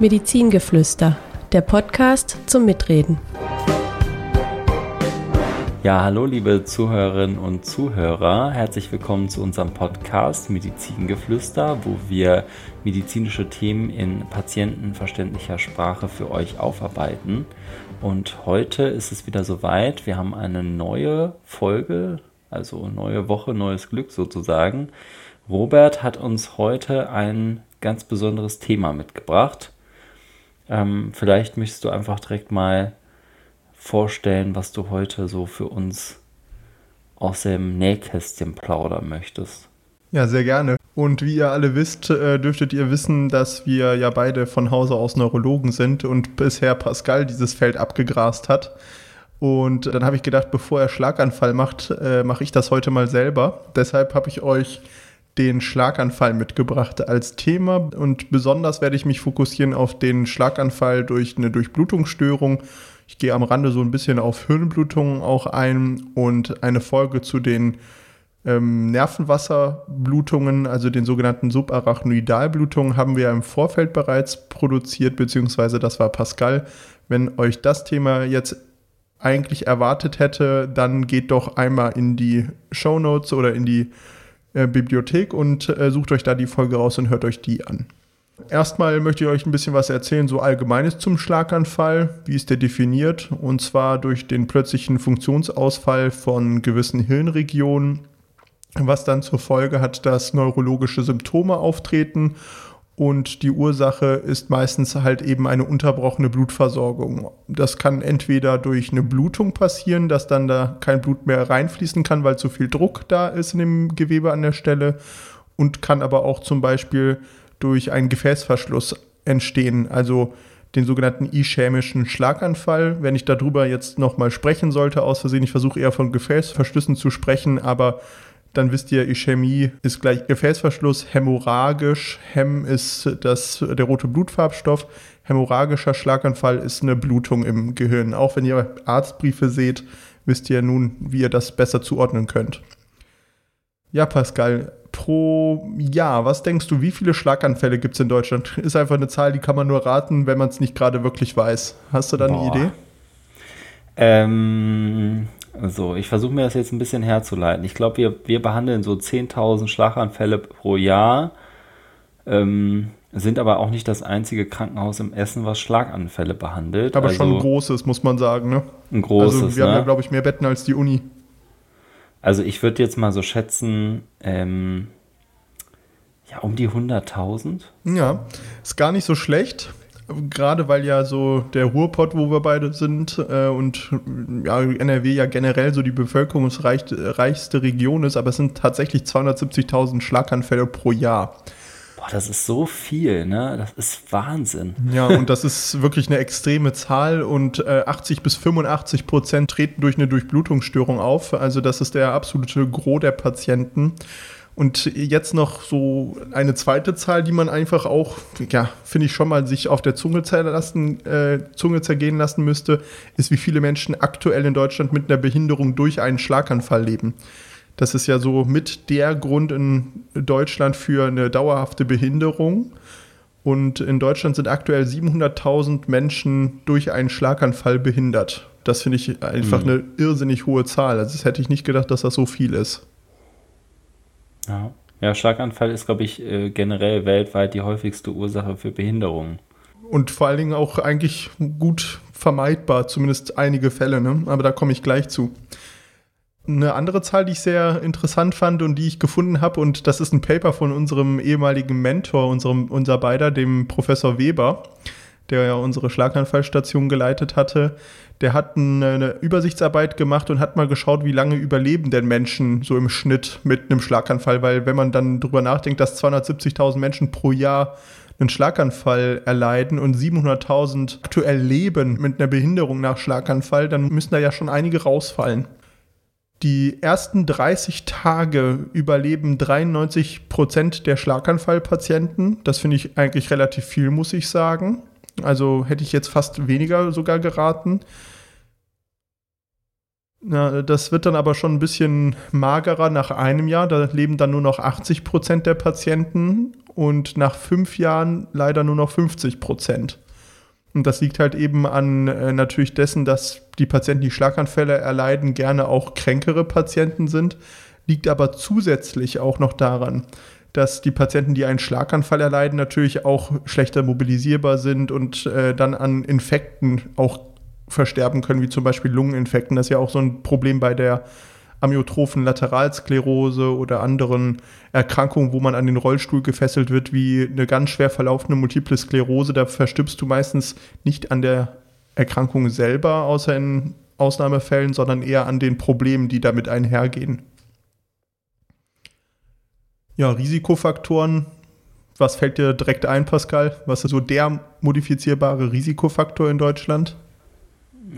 Medizingeflüster, der Podcast zum Mitreden. Ja, hallo liebe Zuhörerinnen und Zuhörer, herzlich willkommen zu unserem Podcast Medizingeflüster, wo wir medizinische Themen in patientenverständlicher Sprache für euch aufarbeiten. Und heute ist es wieder soweit, wir haben eine neue Folge, also neue Woche, neues Glück sozusagen. Robert hat uns heute ein ganz besonderes Thema mitgebracht. Ähm, vielleicht möchtest du einfach direkt mal vorstellen, was du heute so für uns aus dem Nähkästchen plaudern möchtest. Ja, sehr gerne. Und wie ihr alle wisst, äh, dürftet ihr wissen, dass wir ja beide von Hause aus Neurologen sind und bisher Pascal dieses Feld abgegrast hat. Und dann habe ich gedacht, bevor er Schlaganfall macht, äh, mache ich das heute mal selber. Deshalb habe ich euch den Schlaganfall mitgebracht als Thema und besonders werde ich mich fokussieren auf den Schlaganfall durch eine Durchblutungsstörung. Ich gehe am Rande so ein bisschen auf Hirnblutungen auch ein und eine Folge zu den ähm, Nervenwasserblutungen, also den sogenannten Subarachnoidalblutungen, haben wir im Vorfeld bereits produziert, beziehungsweise das war Pascal. Wenn euch das Thema jetzt eigentlich erwartet hätte, dann geht doch einmal in die Show Notes oder in die äh, Bibliothek und äh, sucht euch da die Folge raus und hört euch die an. Erstmal möchte ich euch ein bisschen was erzählen, so allgemeines zum Schlaganfall. Wie ist der definiert? Und zwar durch den plötzlichen Funktionsausfall von gewissen Hirnregionen, was dann zur Folge hat, dass neurologische Symptome auftreten und die Ursache ist meistens halt eben eine unterbrochene Blutversorgung. Das kann entweder durch eine Blutung passieren, dass dann da kein Blut mehr reinfließen kann, weil zu viel Druck da ist in dem Gewebe an der Stelle und kann aber auch zum Beispiel durch einen Gefäßverschluss entstehen, also den sogenannten ischämischen Schlaganfall. Wenn ich darüber jetzt nochmal sprechen sollte, aus Versehen, ich versuche eher von Gefäßverschlüssen zu sprechen, aber dann wisst ihr, Ischämie ist gleich Gefäßverschluss, hämorrhagisch, Hem ist das, der rote Blutfarbstoff, hämorrhagischer Schlaganfall ist eine Blutung im Gehirn. Auch wenn ihr Arztbriefe seht, wisst ihr nun, wie ihr das besser zuordnen könnt. Ja, Pascal, pro Jahr, was denkst du, wie viele Schlaganfälle gibt es in Deutschland? Ist einfach eine Zahl, die kann man nur raten, wenn man es nicht gerade wirklich weiß. Hast du da Boah. eine Idee? Ähm, so, ich versuche mir das jetzt ein bisschen herzuleiten. Ich glaube, wir, wir behandeln so 10.000 Schlaganfälle pro Jahr, ähm, sind aber auch nicht das einzige Krankenhaus im Essen, was Schlaganfälle behandelt. Aber also, schon ein großes, muss man sagen, ne? Ein großes, Also wir ne? haben ja, glaube ich, mehr Betten als die Uni. Also ich würde jetzt mal so schätzen, ähm, ja, um die 100.000. Ja, ist gar nicht so schlecht gerade weil ja so der Ruhrpott, wo wir beide sind, äh, und ja, NRW ja generell so die bevölkerungsreichste Region ist, aber es sind tatsächlich 270.000 Schlaganfälle pro Jahr. Boah, das ist so viel, ne? Das ist Wahnsinn. Ja, und das ist wirklich eine extreme Zahl und äh, 80 bis 85 Prozent treten durch eine Durchblutungsstörung auf. Also das ist der absolute Gros der Patienten. Und jetzt noch so eine zweite Zahl, die man einfach auch, ja, finde ich schon mal sich auf der Zunge, lassen, äh, Zunge zergehen lassen müsste, ist, wie viele Menschen aktuell in Deutschland mit einer Behinderung durch einen Schlaganfall leben. Das ist ja so mit der Grund in Deutschland für eine dauerhafte Behinderung. Und in Deutschland sind aktuell 700.000 Menschen durch einen Schlaganfall behindert. Das finde ich einfach mhm. eine irrsinnig hohe Zahl. Also das hätte ich nicht gedacht, dass das so viel ist. Ja. ja, Schlaganfall ist, glaube ich, äh, generell weltweit die häufigste Ursache für Behinderungen. Und vor allen Dingen auch eigentlich gut vermeidbar, zumindest einige Fälle, ne? aber da komme ich gleich zu. Eine andere Zahl, die ich sehr interessant fand und die ich gefunden habe, und das ist ein Paper von unserem ehemaligen Mentor, unserem, unser beider, dem Professor Weber, der ja unsere Schlaganfallstation geleitet hatte der hat eine Übersichtsarbeit gemacht und hat mal geschaut, wie lange überleben denn Menschen so im Schnitt mit einem Schlaganfall, weil wenn man dann drüber nachdenkt, dass 270.000 Menschen pro Jahr einen Schlaganfall erleiden und 700.000 aktuell leben mit einer Behinderung nach Schlaganfall, dann müssen da ja schon einige rausfallen. Die ersten 30 Tage überleben 93 Prozent der Schlaganfallpatienten. Das finde ich eigentlich relativ viel, muss ich sagen. Also hätte ich jetzt fast weniger sogar geraten. Ja, das wird dann aber schon ein bisschen magerer nach einem Jahr. Da leben dann nur noch 80 Prozent der Patienten. und nach fünf Jahren leider nur noch 50 Prozent. Und das liegt halt eben an äh, natürlich dessen, dass die Patienten, die Schlaganfälle erleiden, gerne auch kränkere Patienten sind, liegt aber zusätzlich auch noch daran, dass die Patienten, die einen Schlaganfall erleiden, natürlich auch schlechter mobilisierbar sind und äh, dann an Infekten auch versterben können, wie zum Beispiel Lungeninfekten. Das ist ja auch so ein Problem bei der amyotrophen Lateralsklerose oder anderen Erkrankungen, wo man an den Rollstuhl gefesselt wird, wie eine ganz schwer verlaufende Multiple Sklerose. Da verstirbst du meistens nicht an der Erkrankung selber, außer in Ausnahmefällen, sondern eher an den Problemen, die damit einhergehen. Ja, Risikofaktoren. Was fällt dir direkt ein, Pascal? Was ist so der modifizierbare Risikofaktor in Deutschland?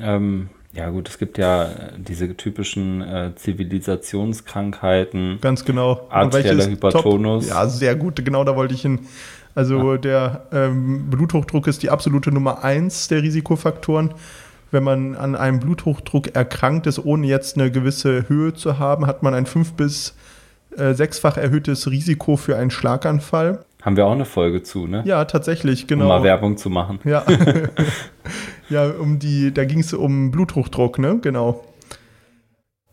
Ähm, ja gut, es gibt ja diese typischen äh, Zivilisationskrankheiten. Ganz genau. Arterieller Hypertonus. Top? Ja, sehr gut. Genau da wollte ich hin. Also ja. der ähm, Bluthochdruck ist die absolute Nummer eins der Risikofaktoren. Wenn man an einem Bluthochdruck erkrankt ist, ohne jetzt eine gewisse Höhe zu haben, hat man ein fünf bis äh, sechsfach erhöhtes Risiko für einen Schlaganfall. Haben wir auch eine Folge zu, ne? Ja, tatsächlich, genau. Um mal Werbung zu machen. Ja. ja, um die, da ging es um Bluthochdruck, ne? Genau.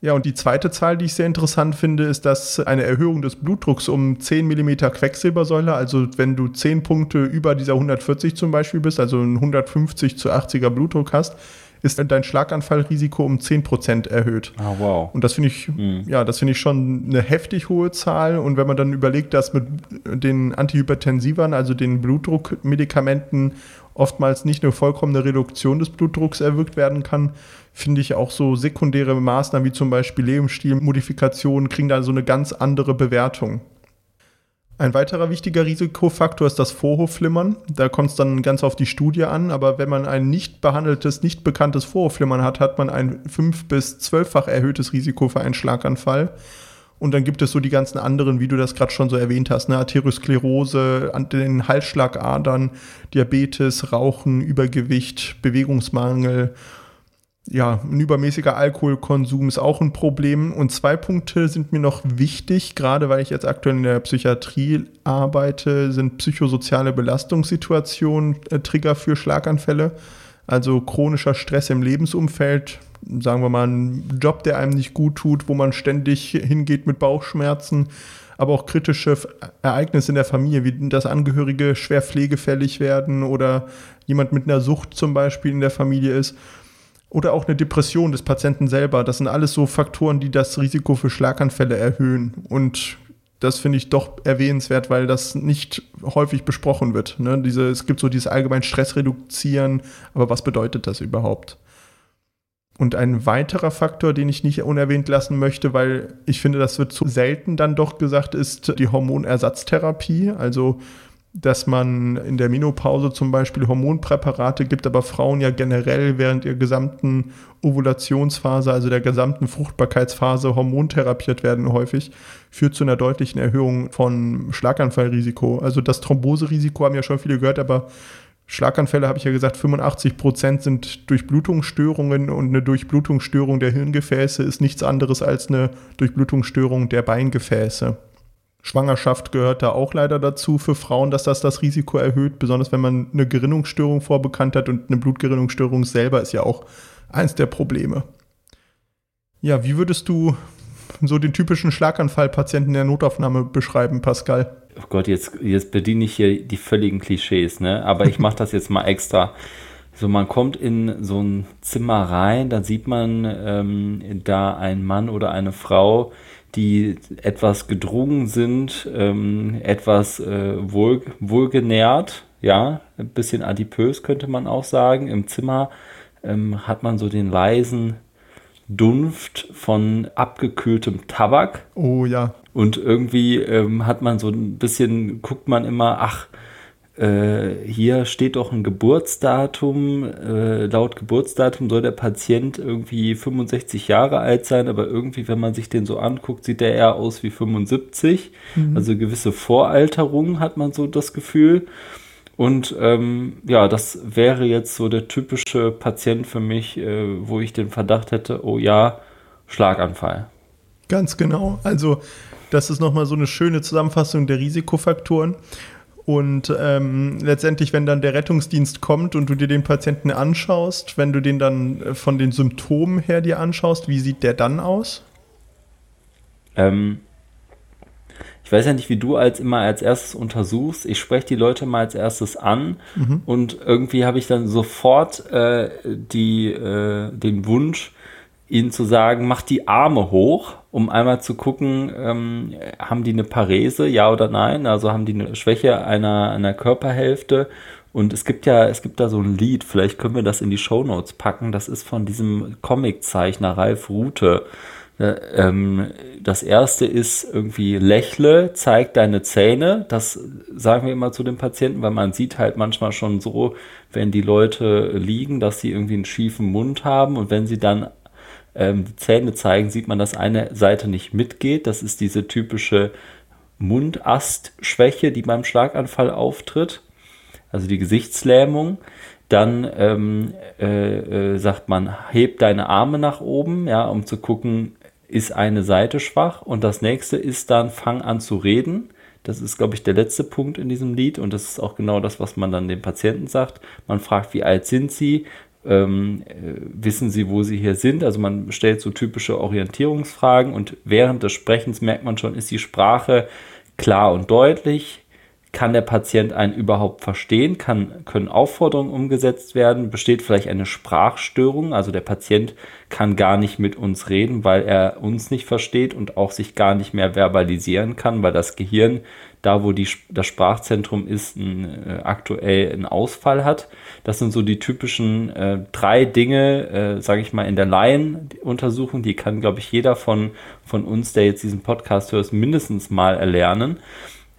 Ja, und die zweite Zahl, die ich sehr interessant finde, ist, dass eine Erhöhung des Blutdrucks um 10 mm Quecksilbersäule, also wenn du 10 Punkte über dieser 140 zum Beispiel bist, also ein 150 zu 80er Blutdruck hast, ist dein Schlaganfallrisiko um 10% erhöht. Ah, wow. Und das finde ich, mhm. ja, das finde ich schon eine heftig hohe Zahl. Und wenn man dann überlegt, dass mit den Antihypertensivern, also den Blutdruckmedikamenten, oftmals nicht eine vollkommene Reduktion des Blutdrucks erwirkt werden kann, finde ich auch so sekundäre Maßnahmen wie zum Beispiel Lebensstilmodifikationen kriegen da so eine ganz andere Bewertung. Ein weiterer wichtiger Risikofaktor ist das Vorhofflimmern. Da kommt es dann ganz auf die Studie an, aber wenn man ein nicht behandeltes, nicht bekanntes Vorhofflimmern hat, hat man ein fünf- bis zwölffach erhöhtes Risiko für einen Schlaganfall. Und dann gibt es so die ganzen anderen, wie du das gerade schon so erwähnt hast, ne? Arteriosklerose, den Halsschlagadern, Diabetes, Rauchen, Übergewicht, Bewegungsmangel ja, ein übermäßiger Alkoholkonsum ist auch ein Problem. Und zwei Punkte sind mir noch wichtig, gerade weil ich jetzt aktuell in der Psychiatrie arbeite, sind psychosoziale Belastungssituationen äh, Trigger für Schlaganfälle. Also chronischer Stress im Lebensumfeld, sagen wir mal, ein Job, der einem nicht gut tut, wo man ständig hingeht mit Bauchschmerzen, aber auch kritische Ereignisse in der Familie, wie dass Angehörige schwer pflegefällig werden oder jemand mit einer Sucht zum Beispiel in der Familie ist oder auch eine Depression des Patienten selber. Das sind alles so Faktoren, die das Risiko für Schlaganfälle erhöhen. Und das finde ich doch erwähnenswert, weil das nicht häufig besprochen wird. Ne? Diese, es gibt so dieses allgemein Stress reduzieren, aber was bedeutet das überhaupt? Und ein weiterer Faktor, den ich nicht unerwähnt lassen möchte, weil ich finde, das wird zu selten dann doch gesagt, ist die Hormonersatztherapie. Also dass man in der Menopause zum Beispiel Hormonpräparate gibt, aber Frauen ja generell während ihrer gesamten Ovulationsphase, also der gesamten Fruchtbarkeitsphase, hormontherapiert werden häufig, führt zu einer deutlichen Erhöhung von Schlaganfallrisiko. Also das Thromboserisiko haben ja schon viele gehört, aber Schlaganfälle habe ich ja gesagt, 85 Prozent sind Durchblutungsstörungen und eine Durchblutungsstörung der Hirngefäße ist nichts anderes als eine Durchblutungsstörung der Beingefäße. Schwangerschaft gehört da auch leider dazu für Frauen, dass das das Risiko erhöht, besonders wenn man eine Gerinnungsstörung vorbekannt hat und eine Blutgerinnungsstörung selber ist ja auch eins der Probleme. Ja, wie würdest du so den typischen Schlaganfallpatienten der Notaufnahme beschreiben, Pascal? Oh Gott, jetzt, jetzt bediene ich hier die völligen Klischees, ne? Aber ich mache das jetzt mal extra. So, man kommt in so ein Zimmer rein, da sieht man ähm, da einen Mann oder eine Frau, die etwas gedrungen sind, ähm, etwas äh, wohl, wohlgenährt, ja, ein bisschen adipös könnte man auch sagen. Im Zimmer ähm, hat man so den leisen Dunft von abgekühltem Tabak. Oh ja. Und irgendwie ähm, hat man so ein bisschen, guckt man immer, ach, äh, hier steht doch ein Geburtsdatum. Äh, laut Geburtsdatum soll der Patient irgendwie 65 Jahre alt sein, aber irgendwie, wenn man sich den so anguckt, sieht der eher aus wie 75. Mhm. Also gewisse Voralterung hat man so das Gefühl. Und ähm, ja, das wäre jetzt so der typische Patient für mich, äh, wo ich den Verdacht hätte, oh ja, Schlaganfall. Ganz genau. Also das ist nochmal so eine schöne Zusammenfassung der Risikofaktoren. Und ähm, letztendlich, wenn dann der Rettungsdienst kommt und du dir den Patienten anschaust, wenn du den dann äh, von den Symptomen her dir anschaust, wie sieht der dann aus? Ähm, ich weiß ja nicht, wie du als immer als erstes untersuchst. Ich spreche die Leute mal als erstes an mhm. und irgendwie habe ich dann sofort äh, die, äh, den Wunsch, ihnen zu sagen, mach die Arme hoch, um einmal zu gucken, ähm, haben die eine Parese, ja oder nein? Also haben die eine Schwäche einer, einer Körperhälfte. Und es gibt ja, es gibt da so ein Lied, vielleicht können wir das in die Shownotes packen. Das ist von diesem Comiczeichner Ralf Rute. Ähm, das erste ist irgendwie lächle, zeig deine Zähne. Das sagen wir immer zu den Patienten, weil man sieht halt manchmal schon so, wenn die Leute liegen, dass sie irgendwie einen schiefen Mund haben und wenn sie dann ähm, Zähne zeigen, sieht man, dass eine Seite nicht mitgeht. Das ist diese typische Mundastschwäche, die beim Schlaganfall auftritt, also die Gesichtslähmung. Dann ähm, äh, äh, sagt man, heb deine Arme nach oben, ja, um zu gucken, ist eine Seite schwach. Und das nächste ist dann, fang an zu reden. Das ist, glaube ich, der letzte Punkt in diesem Lied und das ist auch genau das, was man dann dem Patienten sagt. Man fragt, wie alt sind sie? Ähm, äh, wissen Sie, wo Sie hier sind? Also man stellt so typische Orientierungsfragen und während des Sprechens merkt man schon, ist die Sprache klar und deutlich? Kann der Patient einen überhaupt verstehen? Kann, können Aufforderungen umgesetzt werden? Besteht vielleicht eine Sprachstörung? Also der Patient kann gar nicht mit uns reden, weil er uns nicht versteht und auch sich gar nicht mehr verbalisieren kann, weil das Gehirn da, wo die, das Sprachzentrum ist, ein, äh, aktuell einen Ausfall hat. Das sind so die typischen äh, drei Dinge, äh, sage ich mal, in der Laienuntersuchung. Die kann, glaube ich, jeder von, von uns, der jetzt diesen Podcast hört, mindestens mal erlernen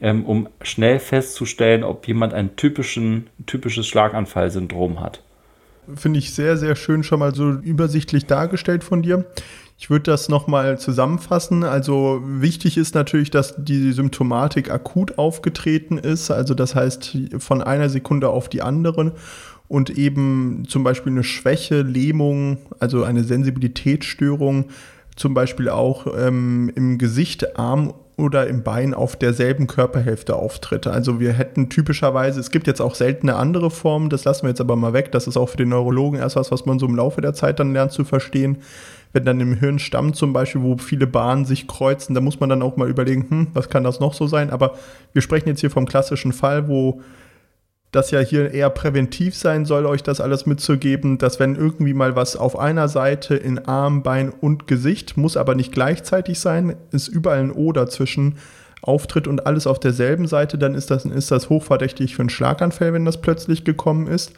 ähm, um schnell festzustellen, ob jemand ein typischen, typisches Schlaganfallsyndrom hat. Finde ich sehr, sehr schön schon mal so übersichtlich dargestellt von dir. Ich würde das nochmal zusammenfassen. Also wichtig ist natürlich, dass die Symptomatik akut aufgetreten ist. Also das heißt von einer Sekunde auf die andere und eben zum Beispiel eine Schwäche, Lähmung, also eine Sensibilitätsstörung, zum Beispiel auch ähm, im Gesicht, Arm oder im Bein auf derselben Körperhälfte auftritt. Also wir hätten typischerweise, es gibt jetzt auch seltene andere Formen, das lassen wir jetzt aber mal weg, das ist auch für den Neurologen erst was, was man so im Laufe der Zeit dann lernt zu verstehen. Wenn dann im Hirnstamm zum Beispiel, wo viele Bahnen sich kreuzen, da muss man dann auch mal überlegen, hm, was kann das noch so sein? Aber wir sprechen jetzt hier vom klassischen Fall, wo das ja hier eher präventiv sein soll, euch das alles mitzugeben, dass wenn irgendwie mal was auf einer Seite in Arm, Bein und Gesicht, muss aber nicht gleichzeitig sein, ist überall ein O dazwischen auftritt und alles auf derselben Seite, dann ist das, ist das hochverdächtig für einen Schlaganfall, wenn das plötzlich gekommen ist.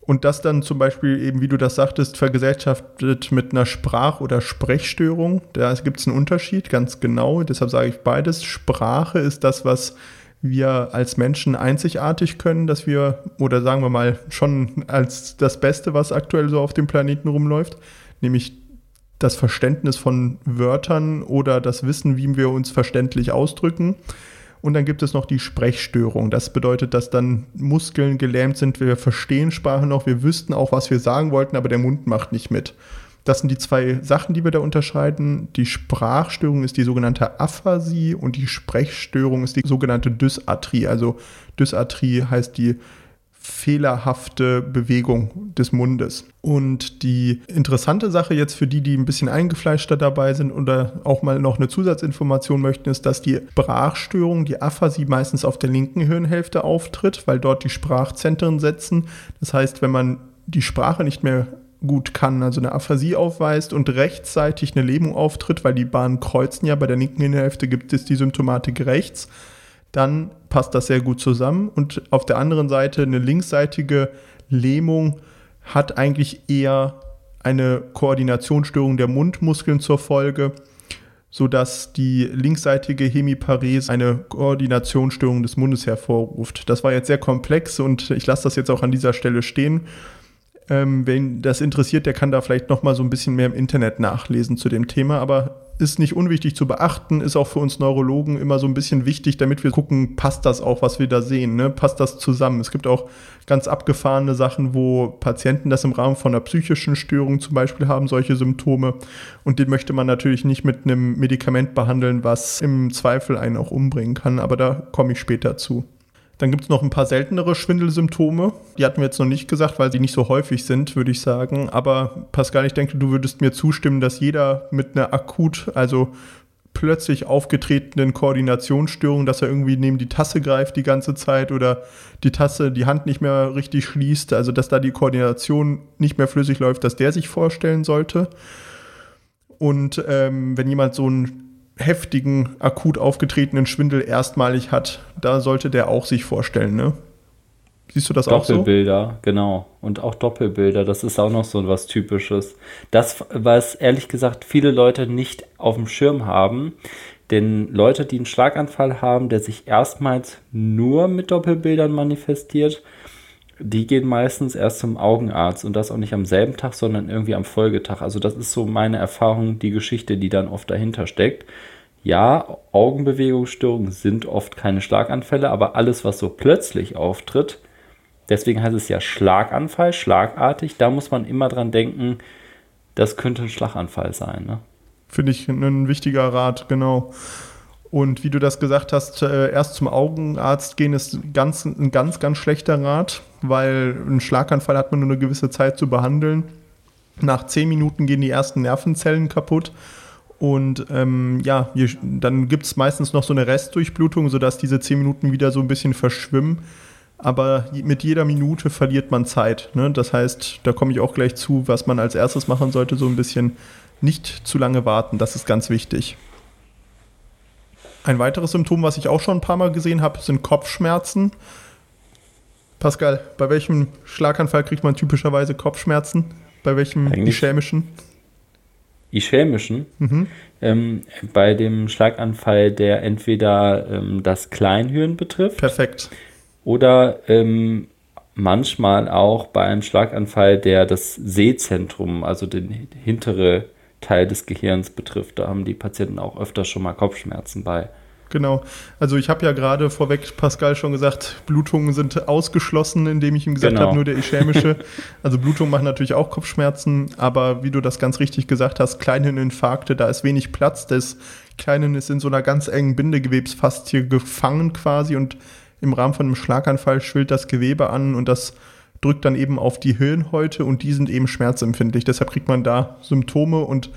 Und das dann zum Beispiel eben, wie du das sagtest, vergesellschaftet mit einer Sprach- oder Sprechstörung. Da gibt es einen Unterschied, ganz genau. Deshalb sage ich beides. Sprache ist das, was wir als Menschen einzigartig können, dass wir, oder sagen wir mal, schon als das Beste, was aktuell so auf dem Planeten rumläuft, nämlich das Verständnis von Wörtern oder das Wissen, wie wir uns verständlich ausdrücken. Und dann gibt es noch die Sprechstörung. Das bedeutet, dass dann Muskeln gelähmt sind. Wir verstehen Sprache noch, wir wüssten auch, was wir sagen wollten, aber der Mund macht nicht mit. Das sind die zwei Sachen, die wir da unterscheiden. Die Sprachstörung ist die sogenannte Aphasie und die Sprechstörung ist die sogenannte Dysarthrie. Also Dysarthrie heißt die fehlerhafte Bewegung des Mundes. Und die interessante Sache jetzt für die, die ein bisschen eingefleischter dabei sind oder auch mal noch eine Zusatzinformation möchten, ist, dass die Sprachstörung, die Aphasie meistens auf der linken Hirnhälfte auftritt, weil dort die Sprachzentren setzen. Das heißt, wenn man die Sprache nicht mehr gut kann, also eine Aphasie aufweist und rechtzeitig eine Lähmung auftritt, weil die Bahnen kreuzen ja, bei der linken Hirnhälfte gibt es die Symptomatik rechts, dann passt das sehr gut zusammen. Und auf der anderen Seite eine linksseitige Lähmung hat eigentlich eher eine Koordinationsstörung der Mundmuskeln zur Folge, sodass die linksseitige Hemiparese eine Koordinationsstörung des Mundes hervorruft. Das war jetzt sehr komplex und ich lasse das jetzt auch an dieser Stelle stehen. Ähm, wen das interessiert, der kann da vielleicht noch mal so ein bisschen mehr im Internet nachlesen zu dem Thema. Aber ist nicht unwichtig zu beachten, ist auch für uns Neurologen immer so ein bisschen wichtig, damit wir gucken, passt das auch, was wir da sehen, ne? passt das zusammen. Es gibt auch ganz abgefahrene Sachen, wo Patienten das im Rahmen von einer psychischen Störung zum Beispiel haben, solche Symptome. Und den möchte man natürlich nicht mit einem Medikament behandeln, was im Zweifel einen auch umbringen kann. Aber da komme ich später zu. Dann gibt es noch ein paar seltenere Schwindelsymptome. Die hatten wir jetzt noch nicht gesagt, weil sie nicht so häufig sind, würde ich sagen. Aber Pascal, ich denke, du würdest mir zustimmen, dass jeder mit einer akut, also plötzlich aufgetretenen Koordinationsstörung, dass er irgendwie neben die Tasse greift die ganze Zeit oder die Tasse die Hand nicht mehr richtig schließt, also dass da die Koordination nicht mehr flüssig läuft, dass der sich vorstellen sollte. Und ähm, wenn jemand so einen heftigen, akut aufgetretenen Schwindel erstmalig hat, da sollte der auch sich vorstellen, ne? Siehst du das auch so? Doppelbilder, genau. Und auch Doppelbilder, das ist auch noch so was Typisches. Das, was ehrlich gesagt viele Leute nicht auf dem Schirm haben. Denn Leute, die einen Schlaganfall haben, der sich erstmals nur mit Doppelbildern manifestiert, die gehen meistens erst zum Augenarzt und das auch nicht am selben Tag, sondern irgendwie am Folgetag. Also das ist so meine Erfahrung, die Geschichte, die dann oft dahinter steckt. Ja, Augenbewegungsstörungen sind oft keine Schlaganfälle, aber alles, was so plötzlich auftritt, Deswegen heißt es ja Schlaganfall, schlagartig. Da muss man immer dran denken, das könnte ein Schlaganfall sein. Ne? Finde ich ein wichtiger Rat, genau. Und wie du das gesagt hast, äh, erst zum Augenarzt gehen ist ganz, ein ganz, ganz schlechter Rat, weil ein Schlaganfall hat man nur eine gewisse Zeit zu behandeln. Nach zehn Minuten gehen die ersten Nervenzellen kaputt. Und ähm, ja, dann gibt es meistens noch so eine Restdurchblutung, sodass diese zehn Minuten wieder so ein bisschen verschwimmen aber mit jeder Minute verliert man Zeit. Ne? Das heißt, da komme ich auch gleich zu, was man als erstes machen sollte, so ein bisschen nicht zu lange warten. Das ist ganz wichtig. Ein weiteres Symptom, was ich auch schon ein paar Mal gesehen habe, sind Kopfschmerzen. Pascal, bei welchem Schlaganfall kriegt man typischerweise Kopfschmerzen? Bei welchem Eigentlich ischämischen? Ischämischen? Mhm. Ähm, bei dem Schlaganfall, der entweder ähm, das Kleinhirn betrifft. Perfekt oder ähm, manchmal auch bei einem Schlaganfall, der das Sehzentrum, also den hintere Teil des Gehirns betrifft. Da haben die Patienten auch öfter schon mal Kopfschmerzen bei. Genau. Also ich habe ja gerade vorweg Pascal schon gesagt, Blutungen sind ausgeschlossen, indem ich ihm gesagt genau. habe, nur der ischämische. also Blutungen machen natürlich auch Kopfschmerzen, aber wie du das ganz richtig gesagt hast, Kleinhirninfarkte, da ist wenig Platz. Das Kleinhirn ist in so einer ganz engen Bindegewebsfaszie gefangen quasi und im Rahmen von einem Schlaganfall schwillt das Gewebe an und das drückt dann eben auf die Hirnhäute und die sind eben schmerzempfindlich. Deshalb kriegt man da Symptome und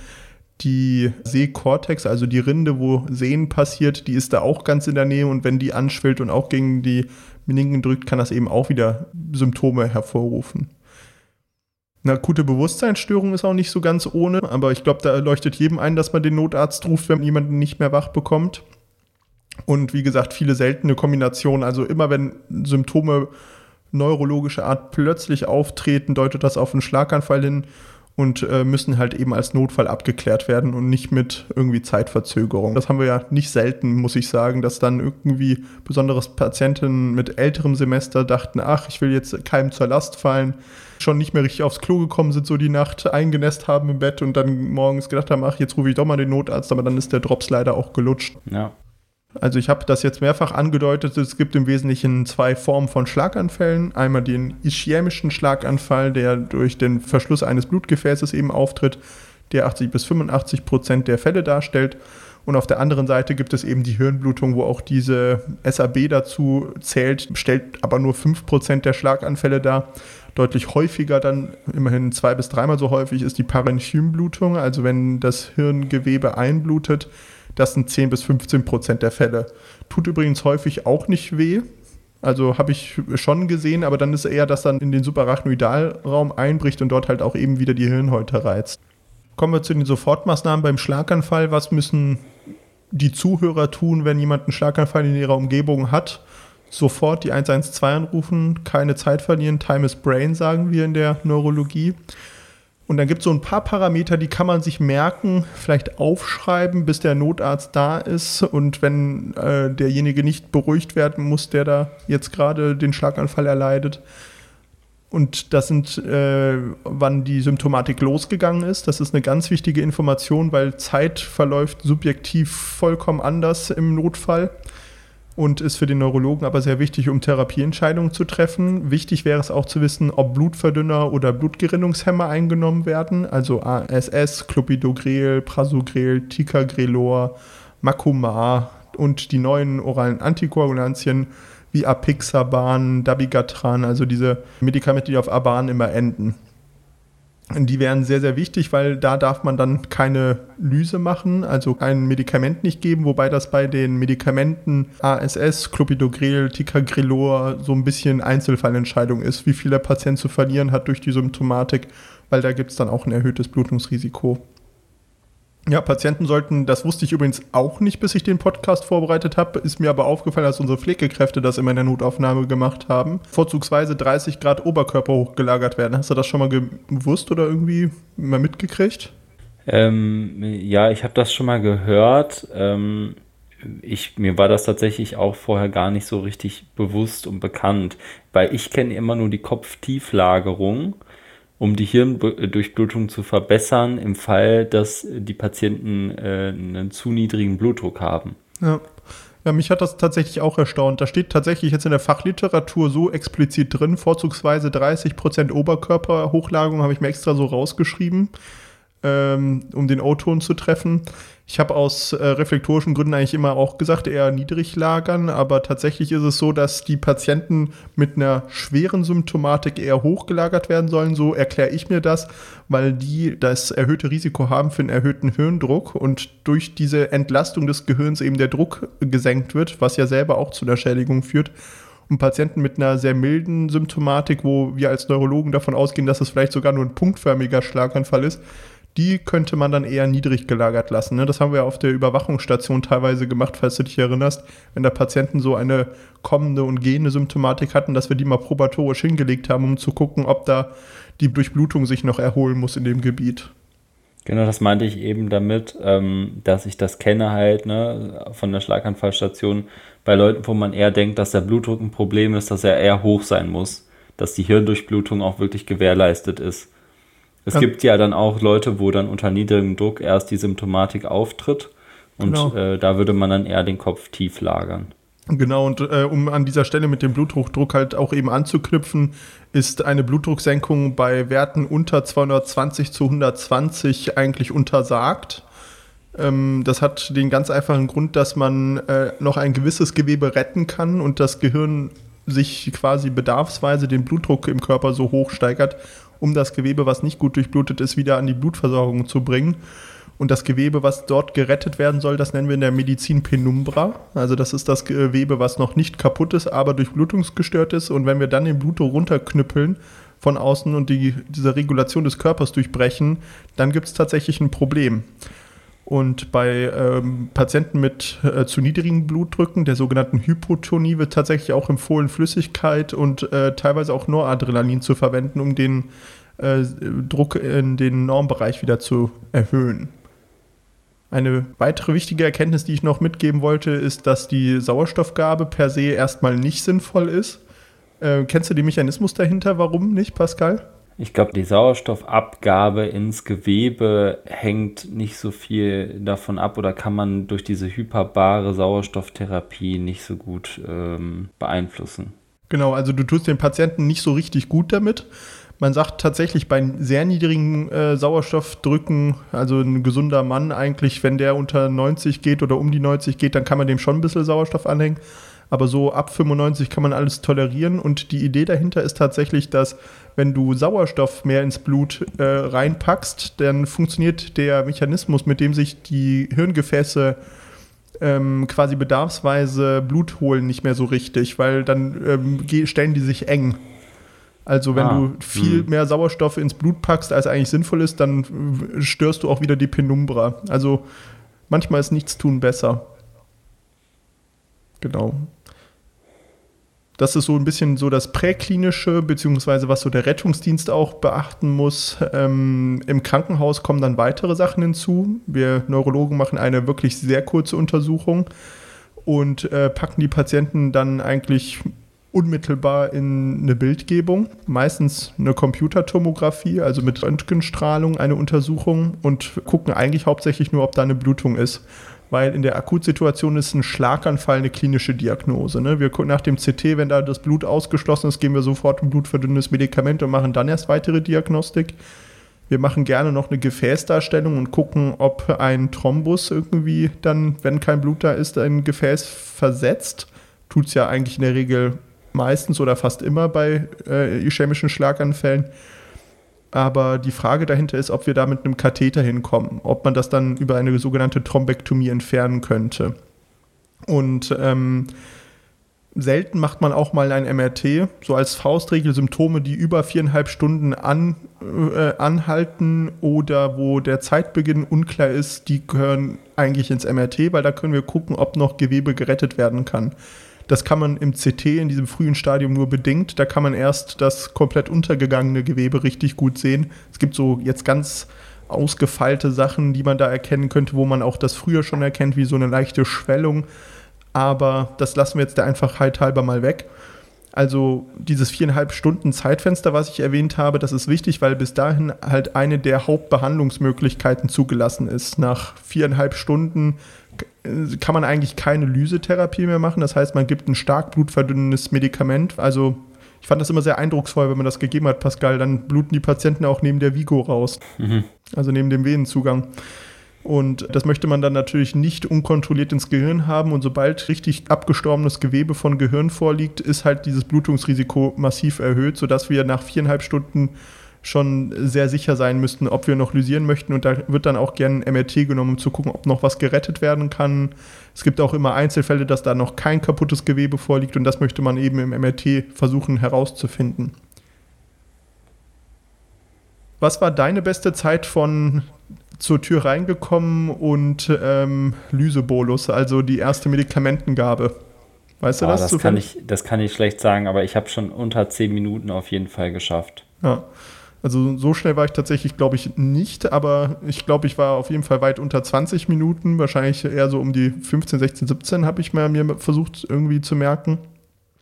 die Sehkortex, also die Rinde, wo Sehen passiert, die ist da auch ganz in der Nähe und wenn die anschwillt und auch gegen die Meningen drückt, kann das eben auch wieder Symptome hervorrufen. Eine akute Bewusstseinsstörung ist auch nicht so ganz ohne, aber ich glaube, da leuchtet jedem ein, dass man den Notarzt ruft, wenn jemanden nicht mehr wach bekommt. Und wie gesagt, viele seltene Kombinationen. Also immer wenn Symptome neurologischer Art plötzlich auftreten, deutet das auf einen Schlaganfall hin und äh, müssen halt eben als Notfall abgeklärt werden und nicht mit irgendwie Zeitverzögerung. Das haben wir ja nicht selten, muss ich sagen, dass dann irgendwie besonderes Patienten mit älterem Semester dachten, ach, ich will jetzt keinem zur Last fallen, schon nicht mehr richtig aufs Klo gekommen sind, so die Nacht eingenässt haben im Bett und dann morgens gedacht haben, ach, jetzt rufe ich doch mal den Notarzt, aber dann ist der Drops leider auch gelutscht. Ja. Also ich habe das jetzt mehrfach angedeutet, es gibt im Wesentlichen zwei Formen von Schlaganfällen. Einmal den ischämischen Schlaganfall, der durch den Verschluss eines Blutgefäßes eben auftritt, der 80 bis 85 Prozent der Fälle darstellt. Und auf der anderen Seite gibt es eben die Hirnblutung, wo auch diese SAB dazu zählt, stellt aber nur 5 Prozent der Schlaganfälle dar. Deutlich häufiger dann, immerhin zwei bis dreimal so häufig, ist die Parenchym-Blutung, also wenn das Hirngewebe einblutet das sind 10 bis 15 Prozent der Fälle. Tut übrigens häufig auch nicht weh. Also habe ich schon gesehen, aber dann ist eher, dass dann in den Subarachnoidalraum einbricht und dort halt auch eben wieder die Hirnhäute reizt. Kommen wir zu den Sofortmaßnahmen beim Schlaganfall. Was müssen die Zuhörer tun, wenn jemand einen Schlaganfall in ihrer Umgebung hat? Sofort die 112 anrufen, keine Zeit verlieren. Time is Brain, sagen wir in der Neurologie. Und dann gibt es so ein paar Parameter, die kann man sich merken, vielleicht aufschreiben, bis der Notarzt da ist. Und wenn äh, derjenige nicht beruhigt werden muss, der da jetzt gerade den Schlaganfall erleidet. Und das sind, äh, wann die Symptomatik losgegangen ist. Das ist eine ganz wichtige Information, weil Zeit verläuft subjektiv vollkommen anders im Notfall und ist für den Neurologen aber sehr wichtig, um Therapieentscheidungen zu treffen. Wichtig wäre es auch zu wissen, ob Blutverdünner oder Blutgerinnungshemmer eingenommen werden, also ASS, Clopidogrel, Prasugrel, Ticagrelor, Macumar und die neuen oralen Antikoagulantien wie Apixaban, Dabigatran, also diese Medikamente, die auf Aban immer enden. Die wären sehr, sehr wichtig, weil da darf man dann keine Lyse machen, also kein Medikament nicht geben, wobei das bei den Medikamenten ASS, Clopidogrel, Ticagrelor so ein bisschen Einzelfallentscheidung ist, wie viel der Patient zu verlieren hat durch die Symptomatik, weil da gibt es dann auch ein erhöhtes Blutungsrisiko. Ja, Patienten sollten, das wusste ich übrigens auch nicht, bis ich den Podcast vorbereitet habe, ist mir aber aufgefallen, dass unsere Pflegekräfte das immer in der Notaufnahme gemacht haben, vorzugsweise 30 Grad Oberkörper hochgelagert werden. Hast du das schon mal gewusst oder irgendwie mal mitgekriegt? Ähm, ja, ich habe das schon mal gehört. Ähm, ich, mir war das tatsächlich auch vorher gar nicht so richtig bewusst und bekannt, weil ich kenne immer nur die Kopftieflagerung um die Hirndurchblutung zu verbessern, im Fall, dass die Patienten äh, einen zu niedrigen Blutdruck haben. Ja. Ja, mich hat das tatsächlich auch erstaunt. Da steht tatsächlich jetzt in der Fachliteratur so explizit drin, vorzugsweise 30% Oberkörperhochlagerung, habe ich mir extra so rausgeschrieben, ähm, um den O-Ton zu treffen. Ich habe aus äh, reflektorischen Gründen eigentlich immer auch gesagt, eher niedrig lagern, aber tatsächlich ist es so, dass die Patienten mit einer schweren Symptomatik eher hochgelagert werden sollen. So erkläre ich mir das, weil die das erhöhte Risiko haben für einen erhöhten Hirndruck und durch diese Entlastung des Gehirns eben der Druck gesenkt wird, was ja selber auch zu einer Schädigung führt. Und Patienten mit einer sehr milden Symptomatik, wo wir als Neurologen davon ausgehen, dass es vielleicht sogar nur ein punktförmiger Schlaganfall ist, die könnte man dann eher niedrig gelagert lassen. Ne? Das haben wir auf der Überwachungsstation teilweise gemacht, falls du dich erinnerst, wenn da Patienten so eine kommende und gehende Symptomatik hatten, dass wir die mal probatorisch hingelegt haben, um zu gucken, ob da die Durchblutung sich noch erholen muss in dem Gebiet. Genau, das meinte ich eben damit, ähm, dass ich das kenne halt ne, von der Schlaganfallstation bei Leuten, wo man eher denkt, dass der Blutdruck ein Problem ist, dass er eher hoch sein muss, dass die Hirndurchblutung auch wirklich gewährleistet ist. Es ja. gibt ja dann auch Leute, wo dann unter niedrigem Druck erst die Symptomatik auftritt und genau. äh, da würde man dann eher den Kopf tief lagern. Genau, und äh, um an dieser Stelle mit dem Bluthochdruck halt auch eben anzuknüpfen, ist eine Blutdrucksenkung bei Werten unter 220 zu 120 eigentlich untersagt. Ähm, das hat den ganz einfachen Grund, dass man äh, noch ein gewisses Gewebe retten kann und das Gehirn sich quasi bedarfsweise den Blutdruck im Körper so hoch steigert, um das Gewebe, was nicht gut durchblutet ist, wieder an die Blutversorgung zu bringen. Und das Gewebe, was dort gerettet werden soll, das nennen wir in der Medizin Penumbra. Also das ist das Gewebe, was noch nicht kaputt ist, aber durchblutungsgestört ist. Und wenn wir dann den Blutdruck runterknüppeln von außen und die, diese Regulation des Körpers durchbrechen, dann gibt es tatsächlich ein Problem. Und bei ähm, Patienten mit äh, zu niedrigen Blutdrücken, der sogenannten Hypotonie, wird tatsächlich auch empfohlen, Flüssigkeit und äh, teilweise auch Noradrenalin zu verwenden, um den äh, Druck in den Normbereich wieder zu erhöhen. Eine weitere wichtige Erkenntnis, die ich noch mitgeben wollte, ist, dass die Sauerstoffgabe per se erstmal nicht sinnvoll ist. Äh, kennst du den Mechanismus dahinter? Warum nicht, Pascal? Ich glaube, die Sauerstoffabgabe ins Gewebe hängt nicht so viel davon ab oder kann man durch diese hyperbare Sauerstofftherapie nicht so gut ähm, beeinflussen. Genau, also du tust den Patienten nicht so richtig gut damit. Man sagt tatsächlich bei sehr niedrigen äh, Sauerstoffdrücken, also ein gesunder Mann eigentlich, wenn der unter 90 geht oder um die 90 geht, dann kann man dem schon ein bisschen Sauerstoff anhängen aber so ab 95 kann man alles tolerieren und die Idee dahinter ist tatsächlich, dass wenn du Sauerstoff mehr ins Blut äh, reinpackst, dann funktioniert der Mechanismus, mit dem sich die Hirngefäße ähm, quasi bedarfsweise Blut holen, nicht mehr so richtig, weil dann ähm, stellen die sich eng. Also wenn ah, du viel mh. mehr Sauerstoff ins Blut packst, als eigentlich sinnvoll ist, dann störst du auch wieder die Penumbra. Also manchmal ist nichts tun besser. Genau das ist so ein bisschen so das Präklinische, beziehungsweise was so der Rettungsdienst auch beachten muss. Ähm, Im Krankenhaus kommen dann weitere Sachen hinzu. Wir Neurologen machen eine wirklich sehr kurze Untersuchung und äh, packen die Patienten dann eigentlich unmittelbar in eine Bildgebung, meistens eine Computertomographie, also mit Röntgenstrahlung eine Untersuchung und gucken eigentlich hauptsächlich nur, ob da eine Blutung ist weil in der Akutsituation ist ein Schlaganfall eine klinische Diagnose. Ne? Wir gucken nach dem CT, wenn da das Blut ausgeschlossen ist, geben wir sofort ein blutverdünnendes Medikament und machen dann erst weitere Diagnostik. Wir machen gerne noch eine Gefäßdarstellung und gucken, ob ein Thrombus irgendwie dann, wenn kein Blut da ist, ein Gefäß versetzt. Tut es ja eigentlich in der Regel meistens oder fast immer bei äh, ischämischen Schlaganfällen. Aber die Frage dahinter ist, ob wir da mit einem Katheter hinkommen, ob man das dann über eine sogenannte Thrombektomie entfernen könnte. Und ähm, selten macht man auch mal ein MRT, so als Faustregel Symptome, die über viereinhalb Stunden an, äh, anhalten oder wo der Zeitbeginn unklar ist, die gehören eigentlich ins MRT, weil da können wir gucken, ob noch Gewebe gerettet werden kann. Das kann man im CT in diesem frühen Stadium nur bedingt. Da kann man erst das komplett untergegangene Gewebe richtig gut sehen. Es gibt so jetzt ganz ausgefeilte Sachen, die man da erkennen könnte, wo man auch das früher schon erkennt, wie so eine leichte Schwellung. Aber das lassen wir jetzt der Einfachheit halber mal weg. Also dieses viereinhalb Stunden Zeitfenster, was ich erwähnt habe, das ist wichtig, weil bis dahin halt eine der Hauptbehandlungsmöglichkeiten zugelassen ist. Nach viereinhalb Stunden kann man eigentlich keine Lysetherapie mehr machen. Das heißt, man gibt ein stark blutverdünnendes Medikament. Also ich fand das immer sehr eindrucksvoll, wenn man das gegeben hat, Pascal. Dann bluten die Patienten auch neben der Vigo raus. Mhm. Also neben dem Venenzugang. Und das möchte man dann natürlich nicht unkontrolliert ins Gehirn haben. Und sobald richtig abgestorbenes Gewebe von Gehirn vorliegt, ist halt dieses Blutungsrisiko massiv erhöht, sodass wir nach viereinhalb Stunden schon sehr sicher sein müssten, ob wir noch lysieren möchten. Und da wird dann auch gerne ein MRT genommen, um zu gucken, ob noch was gerettet werden kann. Es gibt auch immer Einzelfälle, dass da noch kein kaputtes Gewebe vorliegt und das möchte man eben im MRT versuchen herauszufinden. Was war deine beste Zeit von zur Tür reingekommen und ähm, Lysebolus, also die erste Medikamentengabe? Weißt du oh, das? Das kann, ich, das kann ich schlecht sagen, aber ich habe schon unter zehn Minuten auf jeden Fall geschafft. Ja. Also so schnell war ich tatsächlich, glaube ich, nicht, aber ich glaube, ich war auf jeden Fall weit unter 20 Minuten, wahrscheinlich eher so um die 15, 16, 17 habe ich mir, mir versucht irgendwie zu merken.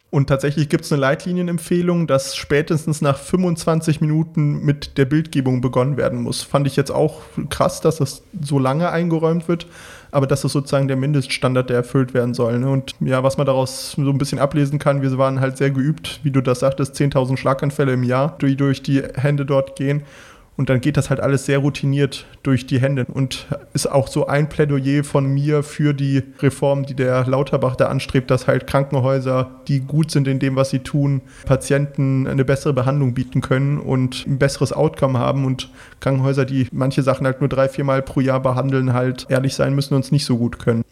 Und tatsächlich gibt es eine Leitlinienempfehlung, dass spätestens nach 25 Minuten mit der Bildgebung begonnen werden muss. Fand ich jetzt auch krass, dass das so lange eingeräumt wird, aber das ist sozusagen der Mindeststandard, der erfüllt werden soll. Ne? Und ja, was man daraus so ein bisschen ablesen kann, wir waren halt sehr geübt, wie du das sagtest, 10.000 Schlaganfälle im Jahr, die durch die Hände dort gehen. Und dann geht das halt alles sehr routiniert durch die Hände und ist auch so ein Plädoyer von mir für die Reform, die der Lauterbach da anstrebt, dass halt Krankenhäuser, die gut sind in dem, was sie tun, Patienten eine bessere Behandlung bieten können und ein besseres Outcome haben und Krankenhäuser, die manche Sachen halt nur drei, viermal pro Jahr behandeln, halt ehrlich sein müssen und es nicht so gut können.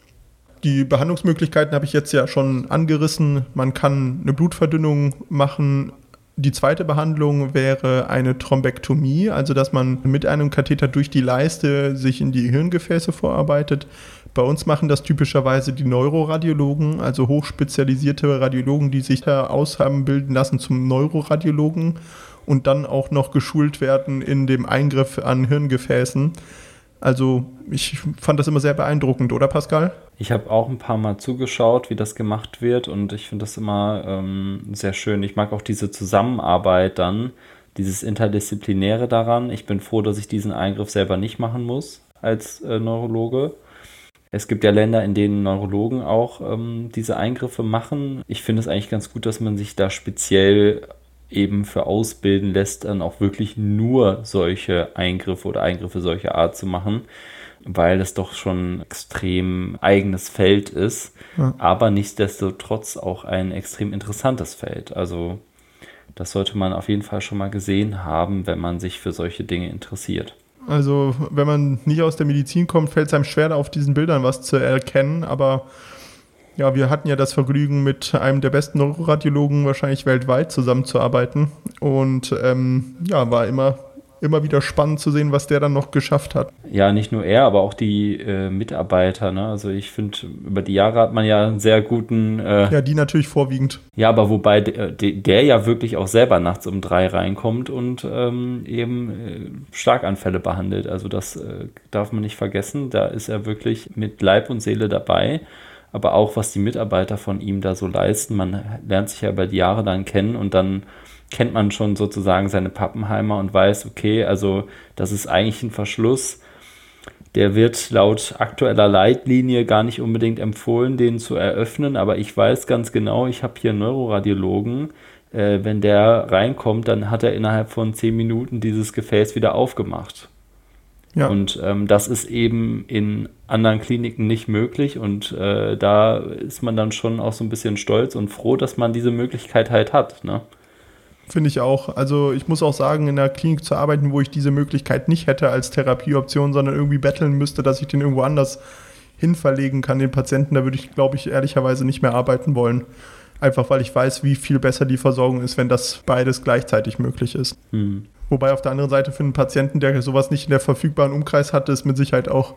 Die Behandlungsmöglichkeiten habe ich jetzt ja schon angerissen. Man kann eine Blutverdünnung machen, die zweite Behandlung wäre eine Thrombektomie, also dass man mit einem Katheter durch die Leiste sich in die Hirngefäße vorarbeitet. Bei uns machen das typischerweise die Neuroradiologen, also hochspezialisierte Radiologen, die sich da aushaben bilden lassen zum Neuroradiologen und dann auch noch geschult werden in dem Eingriff an Hirngefäßen. Also ich fand das immer sehr beeindruckend, oder Pascal? Ich habe auch ein paar Mal zugeschaut, wie das gemacht wird und ich finde das immer ähm, sehr schön. Ich mag auch diese Zusammenarbeit dann, dieses Interdisziplinäre daran. Ich bin froh, dass ich diesen Eingriff selber nicht machen muss als äh, Neurologe. Es gibt ja Länder, in denen Neurologen auch ähm, diese Eingriffe machen. Ich finde es eigentlich ganz gut, dass man sich da speziell eben für ausbilden lässt, dann auch wirklich nur solche Eingriffe oder Eingriffe solcher Art zu machen, weil es doch schon ein extrem eigenes Feld ist, ja. aber nichtsdestotrotz auch ein extrem interessantes Feld. Also das sollte man auf jeden Fall schon mal gesehen haben, wenn man sich für solche Dinge interessiert. Also wenn man nicht aus der Medizin kommt, fällt es einem schwer, auf diesen Bildern was zu erkennen, aber ja, wir hatten ja das Vergnügen, mit einem der besten Neuroradiologen wahrscheinlich weltweit zusammenzuarbeiten. Und ähm, ja, war immer, immer wieder spannend zu sehen, was der dann noch geschafft hat. Ja, nicht nur er, aber auch die äh, Mitarbeiter. Ne? Also ich finde, über die Jahre hat man ja einen sehr guten. Äh, ja, die natürlich vorwiegend. Ja, aber wobei der, der, ja wirklich auch selber nachts um drei reinkommt und ähm, eben äh, Starkanfälle behandelt. Also das äh, darf man nicht vergessen. Da ist er wirklich mit Leib und Seele dabei aber auch was die Mitarbeiter von ihm da so leisten. Man lernt sich ja über die Jahre dann kennen und dann kennt man schon sozusagen seine Pappenheimer und weiß, okay, also das ist eigentlich ein Verschluss. Der wird laut aktueller Leitlinie gar nicht unbedingt empfohlen, den zu eröffnen, aber ich weiß ganz genau, ich habe hier einen Neuroradiologen. Äh, wenn der reinkommt, dann hat er innerhalb von zehn Minuten dieses Gefäß wieder aufgemacht. Ja. Und ähm, das ist eben in anderen Kliniken nicht möglich und äh, da ist man dann schon auch so ein bisschen stolz und froh, dass man diese Möglichkeit halt hat. Ne? Finde ich auch. Also ich muss auch sagen, in der Klinik zu arbeiten, wo ich diese Möglichkeit nicht hätte als Therapieoption, sondern irgendwie betteln müsste, dass ich den irgendwo anders hinverlegen kann, den Patienten, da würde ich, glaube ich, ehrlicherweise nicht mehr arbeiten wollen. Einfach weil ich weiß, wie viel besser die Versorgung ist, wenn das beides gleichzeitig möglich ist. Hm. Wobei auf der anderen Seite für einen Patienten, der sowas nicht in der verfügbaren Umkreis hat, ist mit Sicherheit auch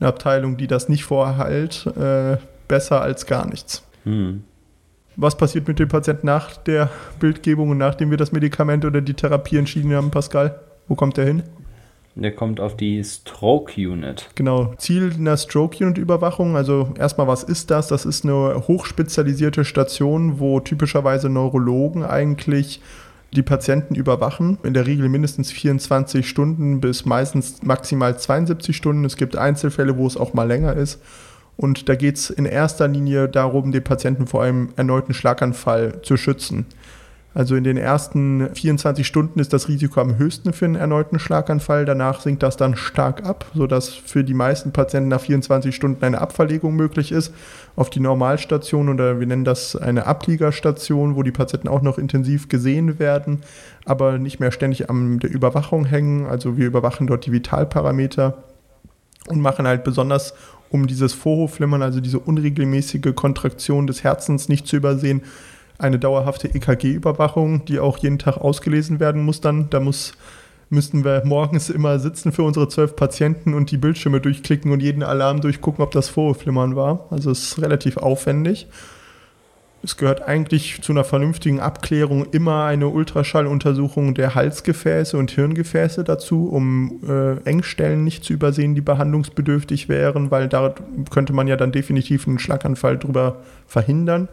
eine Abteilung, die das nicht vorhält, äh, besser als gar nichts. Hm. Was passiert mit dem Patienten nach der Bildgebung und nachdem wir das Medikament oder die Therapie entschieden haben, Pascal? Wo kommt der hin? Der kommt auf die Stroke Unit. Genau. Ziel einer Stroke Unit Überwachung. Also erstmal, was ist das? Das ist eine hochspezialisierte Station, wo typischerweise Neurologen eigentlich die Patienten überwachen. In der Regel mindestens 24 Stunden bis meistens maximal 72 Stunden. Es gibt Einzelfälle, wo es auch mal länger ist. Und da geht es in erster Linie darum, den Patienten vor einem erneuten Schlaganfall zu schützen. Also in den ersten 24 Stunden ist das Risiko am höchsten für einen erneuten Schlaganfall. Danach sinkt das dann stark ab, sodass für die meisten Patienten nach 24 Stunden eine Abverlegung möglich ist auf die Normalstation oder wir nennen das eine Abliegerstation, wo die Patienten auch noch intensiv gesehen werden, aber nicht mehr ständig an der Überwachung hängen. Also wir überwachen dort die Vitalparameter und machen halt besonders um dieses Vorhofflimmern, also diese unregelmäßige Kontraktion des Herzens nicht zu übersehen, eine dauerhafte EKG-Überwachung, die auch jeden Tag ausgelesen werden muss dann. Da muss, müssten wir morgens immer sitzen für unsere zwölf Patienten und die Bildschirme durchklicken und jeden Alarm durchgucken, ob das Vorhofflimmern war. Also es ist relativ aufwendig. Es gehört eigentlich zu einer vernünftigen Abklärung immer eine Ultraschalluntersuchung der Halsgefäße und Hirngefäße dazu, um äh, Engstellen nicht zu übersehen, die behandlungsbedürftig wären, weil da könnte man ja dann definitiv einen Schlaganfall drüber verhindern.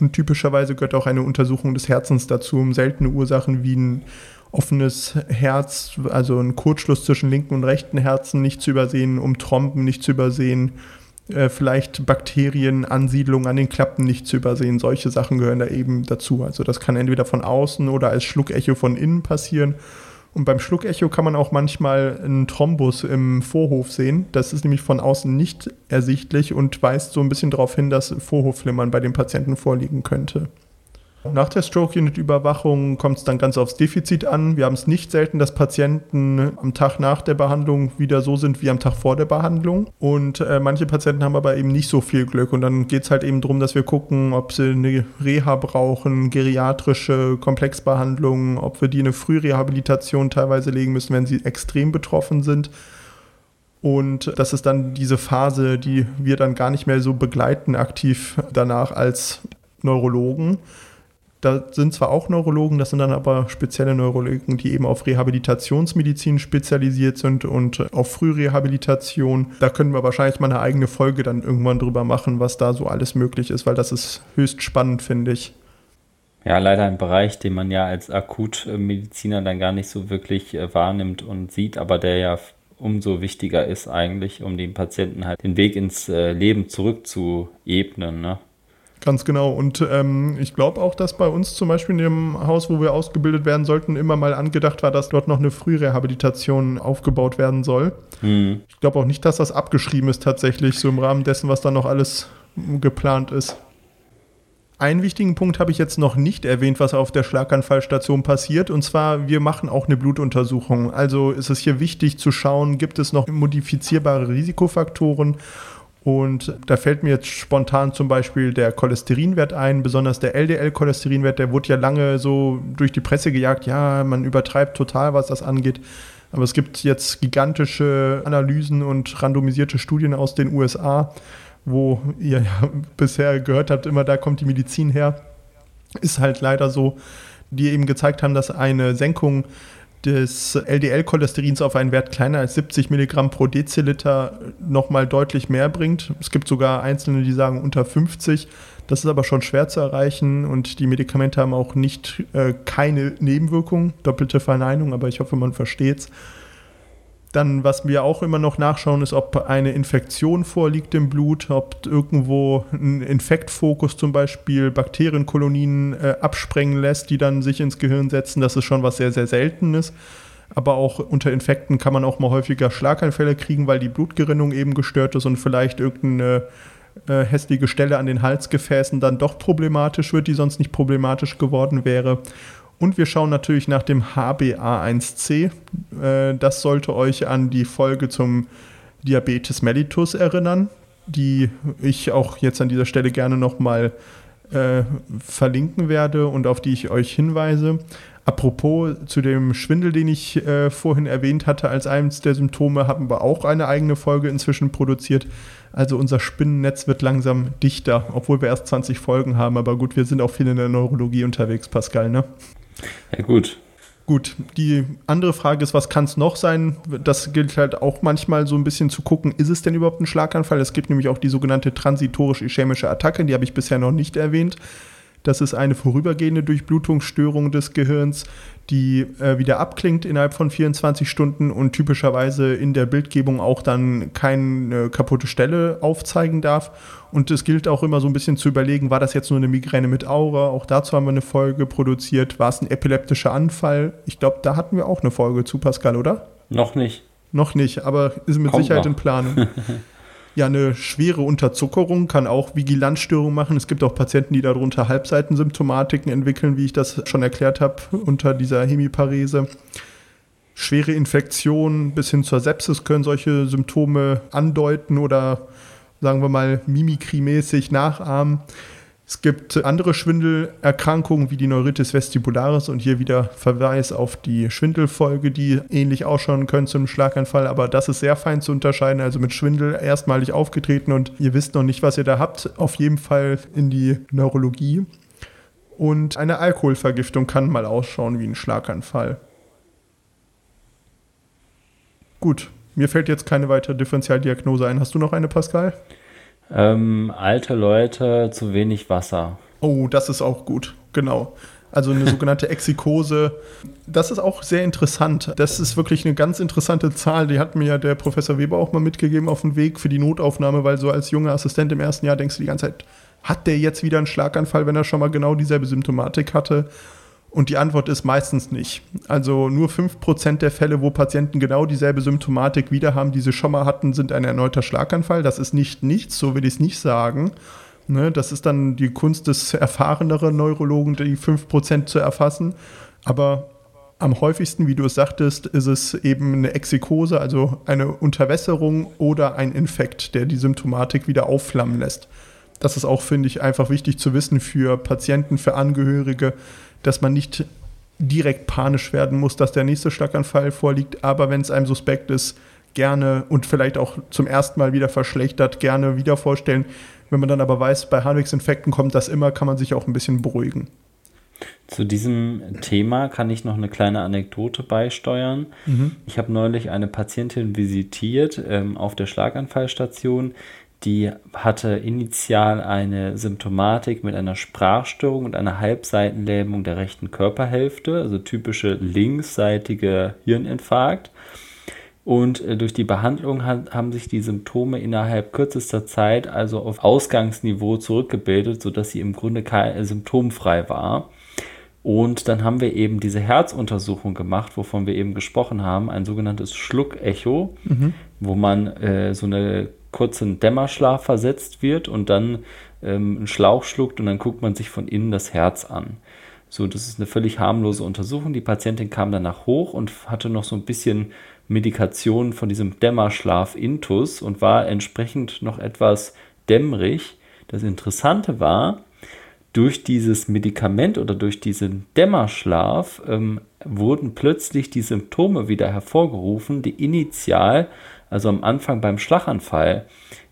Und typischerweise gehört auch eine Untersuchung des Herzens dazu, um seltene Ursachen wie ein offenes Herz, also ein Kurzschluss zwischen linken und rechten Herzen nicht zu übersehen, um Trompen nicht zu übersehen, äh, vielleicht Bakterienansiedlung an den Klappen nicht zu übersehen. Solche Sachen gehören da eben dazu. Also das kann entweder von außen oder als Schluckecho von innen passieren. Und beim Schluckecho kann man auch manchmal einen Thrombus im Vorhof sehen. Das ist nämlich von außen nicht ersichtlich und weist so ein bisschen darauf hin, dass Vorhofflimmern bei den Patienten vorliegen könnte. Nach der Stroke-Unit-Überwachung kommt es dann ganz aufs Defizit an. Wir haben es nicht selten, dass Patienten am Tag nach der Behandlung wieder so sind wie am Tag vor der Behandlung. Und äh, manche Patienten haben aber eben nicht so viel Glück. Und dann geht es halt eben darum, dass wir gucken, ob sie eine Reha brauchen, geriatrische Komplexbehandlungen, ob wir die eine Frührehabilitation teilweise legen müssen, wenn sie extrem betroffen sind. Und das ist dann diese Phase, die wir dann gar nicht mehr so begleiten aktiv danach als Neurologen da sind zwar auch Neurologen, das sind dann aber spezielle Neurologen, die eben auf Rehabilitationsmedizin spezialisiert sind und auf Frührehabilitation. Da können wir wahrscheinlich mal eine eigene Folge dann irgendwann drüber machen, was da so alles möglich ist, weil das ist höchst spannend, finde ich. Ja, leider ein Bereich, den man ja als Akutmediziner dann gar nicht so wirklich äh, wahrnimmt und sieht, aber der ja umso wichtiger ist eigentlich, um den Patienten halt den Weg ins äh, Leben zurückzuebnen. Ne? Ganz genau. Und ähm, ich glaube auch, dass bei uns zum Beispiel in dem Haus, wo wir ausgebildet werden sollten, immer mal angedacht war, dass dort noch eine Frührehabilitation aufgebaut werden soll. Mhm. Ich glaube auch nicht, dass das abgeschrieben ist tatsächlich, so im Rahmen dessen, was da noch alles geplant ist. Einen wichtigen Punkt habe ich jetzt noch nicht erwähnt, was auf der Schlaganfallstation passiert. Und zwar, wir machen auch eine Blutuntersuchung. Also ist es hier wichtig zu schauen, gibt es noch modifizierbare Risikofaktoren und da fällt mir jetzt spontan zum Beispiel der Cholesterinwert ein, besonders der LDL-Cholesterinwert, der wurde ja lange so durch die Presse gejagt, ja, man übertreibt total, was das angeht. Aber es gibt jetzt gigantische Analysen und randomisierte Studien aus den USA, wo ihr ja bisher gehört habt, immer da kommt die Medizin her. Ist halt leider so, die eben gezeigt haben, dass eine Senkung des LDL-Cholesterins auf einen Wert kleiner als 70 Milligramm pro Deziliter nochmal deutlich mehr bringt. Es gibt sogar Einzelne, die sagen unter 50. Das ist aber schon schwer zu erreichen und die Medikamente haben auch nicht äh, keine Nebenwirkungen. Doppelte Verneinung, aber ich hoffe, man versteht es. Dann, was wir auch immer noch nachschauen, ist, ob eine Infektion vorliegt im Blut, ob irgendwo ein Infektfokus zum Beispiel Bakterienkolonien äh, absprengen lässt, die dann sich ins Gehirn setzen. Das ist schon was sehr, sehr Seltenes. aber auch unter Infekten kann man auch mal häufiger Schlaganfälle kriegen, weil die Blutgerinnung eben gestört ist und vielleicht irgendeine äh, hässliche Stelle an den Halsgefäßen dann doch problematisch wird, die sonst nicht problematisch geworden wäre. Und wir schauen natürlich nach dem HbA1c. Äh, das sollte euch an die Folge zum Diabetes mellitus erinnern, die ich auch jetzt an dieser Stelle gerne nochmal äh, verlinken werde und auf die ich euch hinweise. Apropos zu dem Schwindel, den ich äh, vorhin erwähnt hatte, als eines der Symptome haben wir auch eine eigene Folge inzwischen produziert. Also unser Spinnennetz wird langsam dichter, obwohl wir erst 20 Folgen haben. Aber gut, wir sind auch viel in der Neurologie unterwegs, Pascal, ne? Ja, gut. Gut, die andere Frage ist, was kann es noch sein? Das gilt halt auch manchmal so ein bisschen zu gucken, ist es denn überhaupt ein Schlaganfall? Es gibt nämlich auch die sogenannte transitorisch-ischämische Attacke, die habe ich bisher noch nicht erwähnt. Das ist eine vorübergehende Durchblutungsstörung des Gehirns, die äh, wieder abklingt innerhalb von 24 Stunden und typischerweise in der Bildgebung auch dann keine kaputte Stelle aufzeigen darf. Und es gilt auch immer so ein bisschen zu überlegen, war das jetzt nur eine Migräne mit Aura? Auch dazu haben wir eine Folge produziert. War es ein epileptischer Anfall? Ich glaube, da hatten wir auch eine Folge zu, Pascal, oder? Noch nicht. Noch nicht, aber ist mit Kommt Sicherheit noch. in Planung. ja, eine schwere Unterzuckerung kann auch Vigilanzstörungen machen. Es gibt auch Patienten, die darunter Halbseitensymptomatiken entwickeln, wie ich das schon erklärt habe, unter dieser Hemiparese. Schwere Infektionen bis hin zur Sepsis können solche Symptome andeuten oder sagen wir mal mimikrymäßig nachahmen. Es gibt andere Schwindelerkrankungen wie die Neuritis vestibularis und hier wieder Verweis auf die Schwindelfolge, die ähnlich ausschauen können zum Schlaganfall, aber das ist sehr fein zu unterscheiden. Also mit Schwindel erstmalig aufgetreten und ihr wisst noch nicht, was ihr da habt. Auf jeden Fall in die Neurologie. Und eine Alkoholvergiftung kann mal ausschauen wie ein Schlaganfall. Gut, mir fällt jetzt keine weitere Differentialdiagnose ein. Hast du noch eine, Pascal? Ähm, alte Leute, zu wenig Wasser. Oh, das ist auch gut, genau. Also eine sogenannte Exikose. Das ist auch sehr interessant. Das ist wirklich eine ganz interessante Zahl. Die hat mir ja der Professor Weber auch mal mitgegeben auf dem Weg für die Notaufnahme, weil so als junger Assistent im ersten Jahr denkst du die ganze Zeit, hat der jetzt wieder einen Schlaganfall, wenn er schon mal genau dieselbe Symptomatik hatte? Und die Antwort ist meistens nicht. Also nur 5% der Fälle, wo Patienten genau dieselbe Symptomatik wieder haben, die sie schon mal hatten, sind ein erneuter Schlaganfall. Das ist nicht nichts, so will ich es nicht sagen. Ne, das ist dann die Kunst des erfahreneren Neurologen, die 5% zu erfassen. Aber am häufigsten, wie du es sagtest, ist es eben eine Exikose, also eine Unterwässerung oder ein Infekt, der die Symptomatik wieder aufflammen lässt. Das ist auch, finde ich, einfach wichtig zu wissen für Patienten, für Angehörige, dass man nicht direkt panisch werden muss, dass der nächste Schlaganfall vorliegt, aber wenn es einem suspekt ist, gerne und vielleicht auch zum ersten Mal wieder verschlechtert, gerne wieder vorstellen. Wenn man dann aber weiß, bei Harnwegsinfekten kommt das immer, kann man sich auch ein bisschen beruhigen. Zu diesem Thema kann ich noch eine kleine Anekdote beisteuern. Mhm. Ich habe neulich eine Patientin visitiert ähm, auf der Schlaganfallstation, die hatte initial eine Symptomatik mit einer Sprachstörung und einer Halbseitenlähmung der rechten Körperhälfte, also typische linksseitige Hirninfarkt. Und äh, durch die Behandlung haben sich die Symptome innerhalb kürzester Zeit also auf Ausgangsniveau zurückgebildet, sodass sie im Grunde äh, symptomfrei war. Und dann haben wir eben diese Herzuntersuchung gemacht, wovon wir eben gesprochen haben, ein sogenanntes Schluckecho, mhm. wo man äh, so eine kurzen Dämmerschlaf versetzt wird und dann ähm, einen Schlauch schluckt und dann guckt man sich von innen das Herz an. So, das ist eine völlig harmlose Untersuchung. Die Patientin kam danach hoch und hatte noch so ein bisschen Medikation von diesem Dämmerschlaf-Intus und war entsprechend noch etwas dämmerig. Das Interessante war, durch dieses Medikament oder durch diesen Dämmerschlaf ähm, wurden plötzlich die Symptome wieder hervorgerufen, die initial also am Anfang beim Schlaganfall,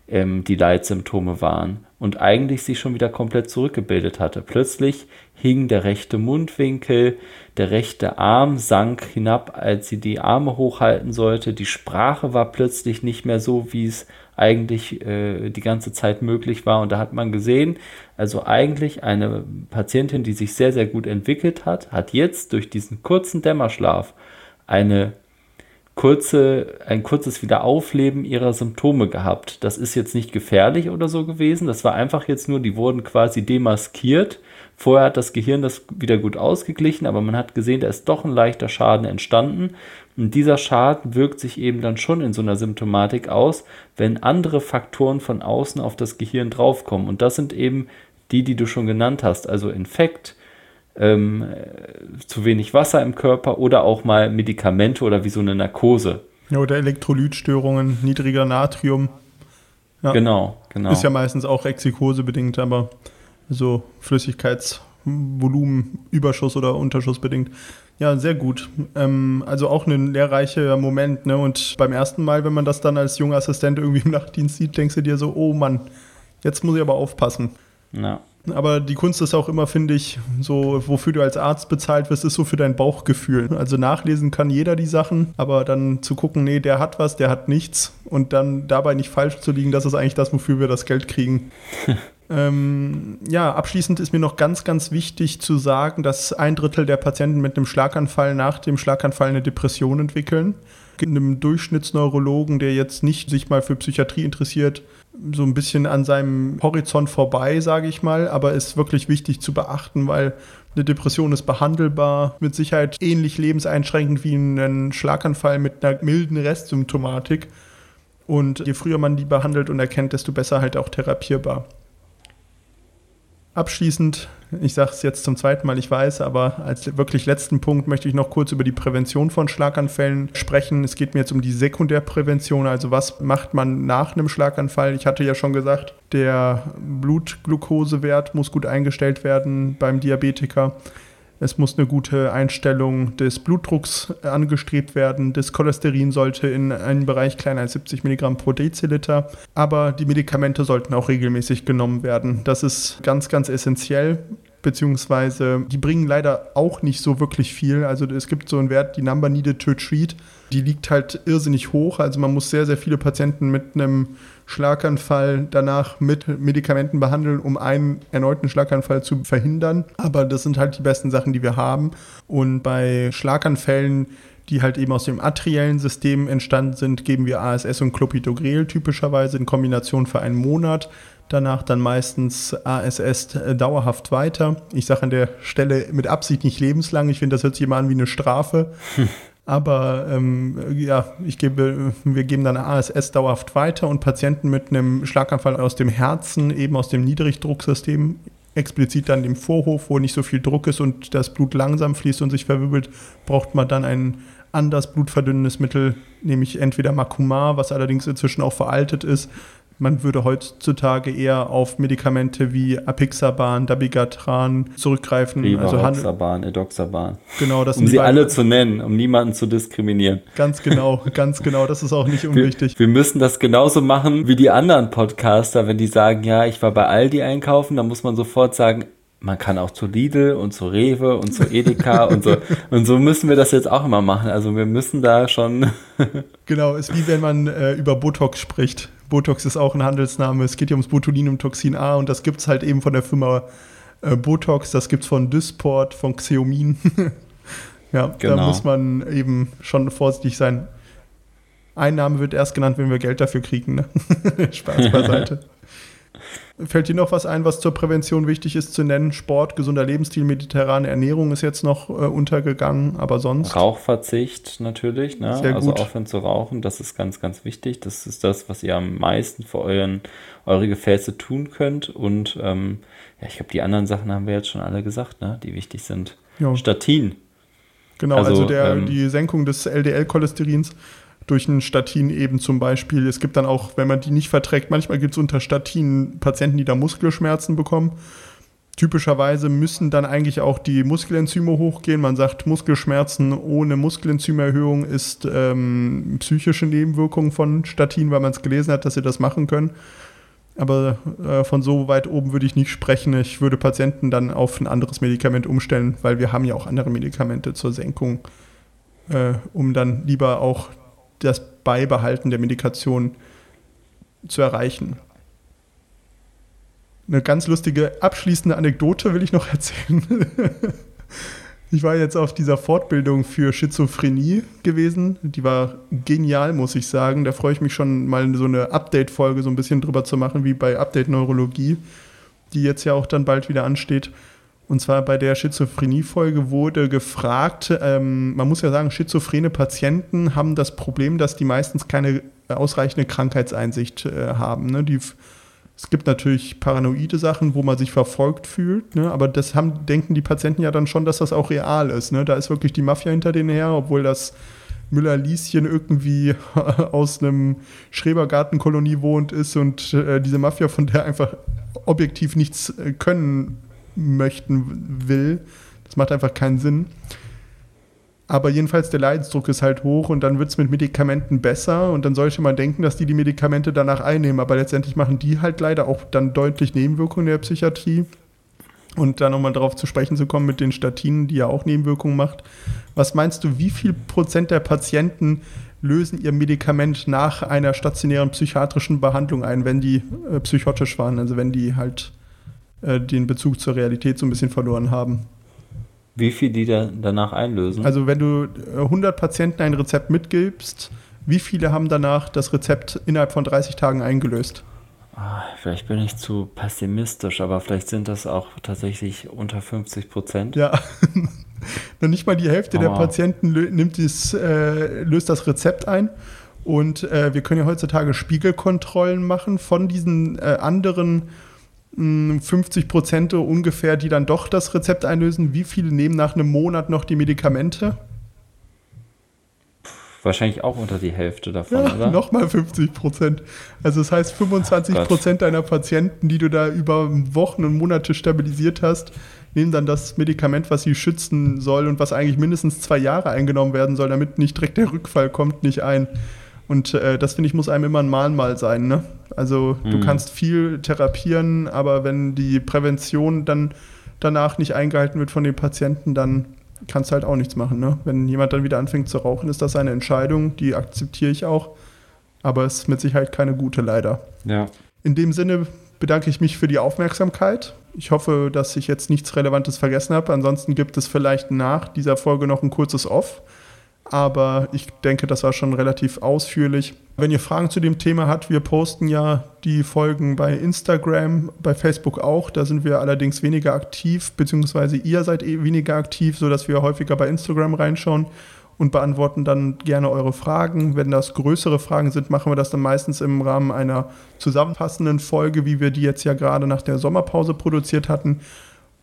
ähm, die Leitsymptome waren und eigentlich sich schon wieder komplett zurückgebildet hatte. Plötzlich hing der rechte Mundwinkel, der rechte Arm sank hinab, als sie die Arme hochhalten sollte. Die Sprache war plötzlich nicht mehr so, wie es eigentlich äh, die ganze Zeit möglich war. Und da hat man gesehen, also eigentlich eine Patientin, die sich sehr, sehr gut entwickelt hat, hat jetzt durch diesen kurzen Dämmerschlaf eine kurze, ein kurzes Wiederaufleben ihrer Symptome gehabt. Das ist jetzt nicht gefährlich oder so gewesen. Das war einfach jetzt nur, die wurden quasi demaskiert. Vorher hat das Gehirn das wieder gut ausgeglichen, aber man hat gesehen, da ist doch ein leichter Schaden entstanden. Und dieser Schaden wirkt sich eben dann schon in so einer Symptomatik aus, wenn andere Faktoren von außen auf das Gehirn draufkommen. Und das sind eben die, die du schon genannt hast, also Infekt, ähm, zu wenig Wasser im Körper oder auch mal Medikamente oder wie so eine Narkose. Ja, oder Elektrolytstörungen, niedriger Natrium. Ja. Genau, genau. Ist ja meistens auch Exikose bedingt, aber so Flüssigkeitsvolumen, Überschuss oder Unterschuss bedingt. Ja, sehr gut. Ähm, also auch ein lehrreicher Moment. Ne? Und beim ersten Mal, wenn man das dann als junger Assistent irgendwie im Nachtdienst sieht, denkst du dir so, oh Mann, jetzt muss ich aber aufpassen. Ja. Aber die Kunst ist auch immer, finde ich, so, wofür du als Arzt bezahlt wirst, ist so für dein Bauchgefühl. Also nachlesen kann jeder die Sachen, aber dann zu gucken, nee, der hat was, der hat nichts und dann dabei nicht falsch zu liegen, das ist eigentlich das, wofür wir das Geld kriegen. ähm, ja, abschließend ist mir noch ganz, ganz wichtig zu sagen, dass ein Drittel der Patienten mit einem Schlaganfall nach dem Schlaganfall eine Depression entwickeln einem Durchschnittsneurologen, der jetzt nicht sich mal für Psychiatrie interessiert, so ein bisschen an seinem Horizont vorbei, sage ich mal, aber ist wirklich wichtig zu beachten, weil eine Depression ist behandelbar, mit Sicherheit ähnlich lebenseinschränkend wie ein Schlaganfall mit einer milden Restsymptomatik. Und je früher man die behandelt und erkennt, desto besser halt auch therapierbar. Abschließend, ich sage es jetzt zum zweiten Mal, ich weiß, aber als wirklich letzten Punkt möchte ich noch kurz über die Prävention von Schlaganfällen sprechen. Es geht mir jetzt um die Sekundärprävention, also was macht man nach einem Schlaganfall? Ich hatte ja schon gesagt, der Blutglukosewert muss gut eingestellt werden beim Diabetiker. Es muss eine gute Einstellung des Blutdrucks angestrebt werden. Das Cholesterin sollte in einem Bereich kleiner als 70 Milligramm pro Deziliter. Aber die Medikamente sollten auch regelmäßig genommen werden. Das ist ganz, ganz essentiell beziehungsweise die bringen leider auch nicht so wirklich viel. Also es gibt so einen Wert, die Number Needed to Treat, die liegt halt irrsinnig hoch. Also man muss sehr, sehr viele Patienten mit einem Schlaganfall danach mit Medikamenten behandeln, um einen erneuten Schlaganfall zu verhindern. Aber das sind halt die besten Sachen, die wir haben. Und bei Schlaganfällen, die halt eben aus dem arteriellen System entstanden sind, geben wir ASS und Clopidogrel typischerweise in Kombination für einen Monat danach dann meistens ASS äh, dauerhaft weiter. Ich sage an der Stelle mit Absicht nicht lebenslang. Ich finde, das hört sich immer an wie eine Strafe. Hm. Aber ähm, ja, ich gebe, wir geben dann ASS dauerhaft weiter und Patienten mit einem Schlaganfall aus dem Herzen, eben aus dem Niedrigdrucksystem, explizit dann dem Vorhof, wo nicht so viel Druck ist und das Blut langsam fließt und sich verwirbelt, braucht man dann ein anders blutverdünnendes Mittel, nämlich entweder Makumar, was allerdings inzwischen auch veraltet ist, man würde heutzutage eher auf Medikamente wie Apixaban, Dabigatran zurückgreifen. Rivaroxaban, also Edoxaban. Genau, das um sie alle zu nennen, um niemanden zu diskriminieren. Ganz genau, ganz genau. Das ist auch nicht unwichtig. Wir, wir, müssen das genauso machen wie die anderen Podcaster, wenn die sagen, ja, ich war bei Aldi einkaufen, dann muss man sofort sagen, man kann auch zu Lidl und zu Rewe und zu Edeka und so. Und so müssen wir das jetzt auch immer machen. Also wir müssen da schon. genau, ist wie wenn man äh, über Botox spricht. Botox ist auch ein Handelsname. Es geht ja ums Botulinumtoxin A und das gibt es halt eben von der Firma äh, Botox. Das gibt es von Dysport, von Xeomin. ja, genau. da muss man eben schon vorsichtig sein. Einnahme wird erst genannt, wenn wir Geld dafür kriegen. Ne? Spaß beiseite. Fällt dir noch was ein, was zur Prävention wichtig ist zu nennen? Sport, gesunder Lebensstil, mediterrane Ernährung ist jetzt noch äh, untergegangen, aber sonst? Rauchverzicht natürlich, ne? Sehr also gut. aufhören zu rauchen, das ist ganz, ganz wichtig. Das ist das, was ihr am meisten für euren, eure Gefäße tun könnt. Und ähm, ja, ich glaube, die anderen Sachen haben wir jetzt schon alle gesagt, ne? die wichtig sind. Ja. Statin. Genau, also, also der, ähm, die Senkung des LDL-Cholesterins durch ein Statin eben zum Beispiel. Es gibt dann auch, wenn man die nicht verträgt, manchmal gibt es unter Statin Patienten, die da Muskelschmerzen bekommen. Typischerweise müssen dann eigentlich auch die Muskelenzyme hochgehen. Man sagt, Muskelschmerzen ohne Muskelenzymerhöhung ist ähm, psychische Nebenwirkung von Statin, weil man es gelesen hat, dass sie das machen können. Aber äh, von so weit oben würde ich nicht sprechen. Ich würde Patienten dann auf ein anderes Medikament umstellen, weil wir haben ja auch andere Medikamente zur Senkung, äh, um dann lieber auch das Beibehalten der Medikation zu erreichen. Eine ganz lustige abschließende Anekdote will ich noch erzählen. Ich war jetzt auf dieser Fortbildung für Schizophrenie gewesen. Die war genial, muss ich sagen. Da freue ich mich schon mal so eine Update-Folge so ein bisschen drüber zu machen, wie bei Update Neurologie, die jetzt ja auch dann bald wieder ansteht. Und zwar bei der Schizophrenie-Folge wurde gefragt, ähm, man muss ja sagen, schizophrene Patienten haben das Problem, dass die meistens keine ausreichende Krankheitseinsicht äh, haben. Ne? Die es gibt natürlich paranoide Sachen, wo man sich verfolgt fühlt, ne? aber das haben, denken die Patienten ja dann schon, dass das auch real ist. Ne? Da ist wirklich die Mafia hinter denen her, obwohl das Müller-Lieschen irgendwie aus einem Schrebergartenkolonie wohnt ist und äh, diese Mafia von der einfach objektiv nichts äh, können möchten will. Das macht einfach keinen Sinn. Aber jedenfalls der Leidensdruck ist halt hoch und dann wird es mit Medikamenten besser und dann sollte man denken, dass die die Medikamente danach einnehmen. Aber letztendlich machen die halt leider auch dann deutlich Nebenwirkungen der Psychiatrie. Und da nochmal darauf zu sprechen zu kommen mit den Statinen, die ja auch Nebenwirkungen macht. Was meinst du, wie viel Prozent der Patienten lösen ihr Medikament nach einer stationären psychiatrischen Behandlung ein, wenn die äh, psychotisch waren, also wenn die halt äh, den Bezug zur Realität so ein bisschen verloren haben? Wie viel die da danach einlösen? Also wenn du 100 äh, Patienten ein Rezept mitgibst, wie viele haben danach das Rezept innerhalb von 30 Tagen eingelöst? Ah, vielleicht bin ich zu pessimistisch, aber vielleicht sind das auch tatsächlich unter 50 Prozent. Ja, noch nicht mal die Hälfte oh. der Patienten nimmt dies, äh, löst das Rezept ein. Und äh, wir können ja heutzutage Spiegelkontrollen machen von diesen äh, anderen 50 Prozent ungefähr, die dann doch das Rezept einlösen. Wie viele nehmen nach einem Monat noch die Medikamente? Wahrscheinlich auch unter die Hälfte davon, ja, oder? Nochmal 50 Prozent. Also das heißt, 25 Prozent deiner Patienten, die du da über Wochen und Monate stabilisiert hast, nehmen dann das Medikament, was sie schützen soll und was eigentlich mindestens zwei Jahre eingenommen werden soll, damit nicht direkt der Rückfall kommt, nicht ein. Und äh, das finde ich muss einem immer ein Mahnmal sein. Ne? Also mhm. du kannst viel therapieren, aber wenn die Prävention dann danach nicht eingehalten wird von den Patienten, dann kannst du halt auch nichts machen. Ne? Wenn jemand dann wieder anfängt zu rauchen, ist das eine Entscheidung, die akzeptiere ich auch. Aber es ist mit Sicherheit keine gute, leider. Ja. In dem Sinne bedanke ich mich für die Aufmerksamkeit. Ich hoffe, dass ich jetzt nichts Relevantes vergessen habe. Ansonsten gibt es vielleicht nach dieser Folge noch ein kurzes Off aber ich denke, das war schon relativ ausführlich. Wenn ihr Fragen zu dem Thema habt, wir posten ja die Folgen bei Instagram, bei Facebook auch. Da sind wir allerdings weniger aktiv, beziehungsweise ihr seid eh weniger aktiv, sodass wir häufiger bei Instagram reinschauen und beantworten dann gerne eure Fragen. Wenn das größere Fragen sind, machen wir das dann meistens im Rahmen einer zusammenfassenden Folge, wie wir die jetzt ja gerade nach der Sommerpause produziert hatten.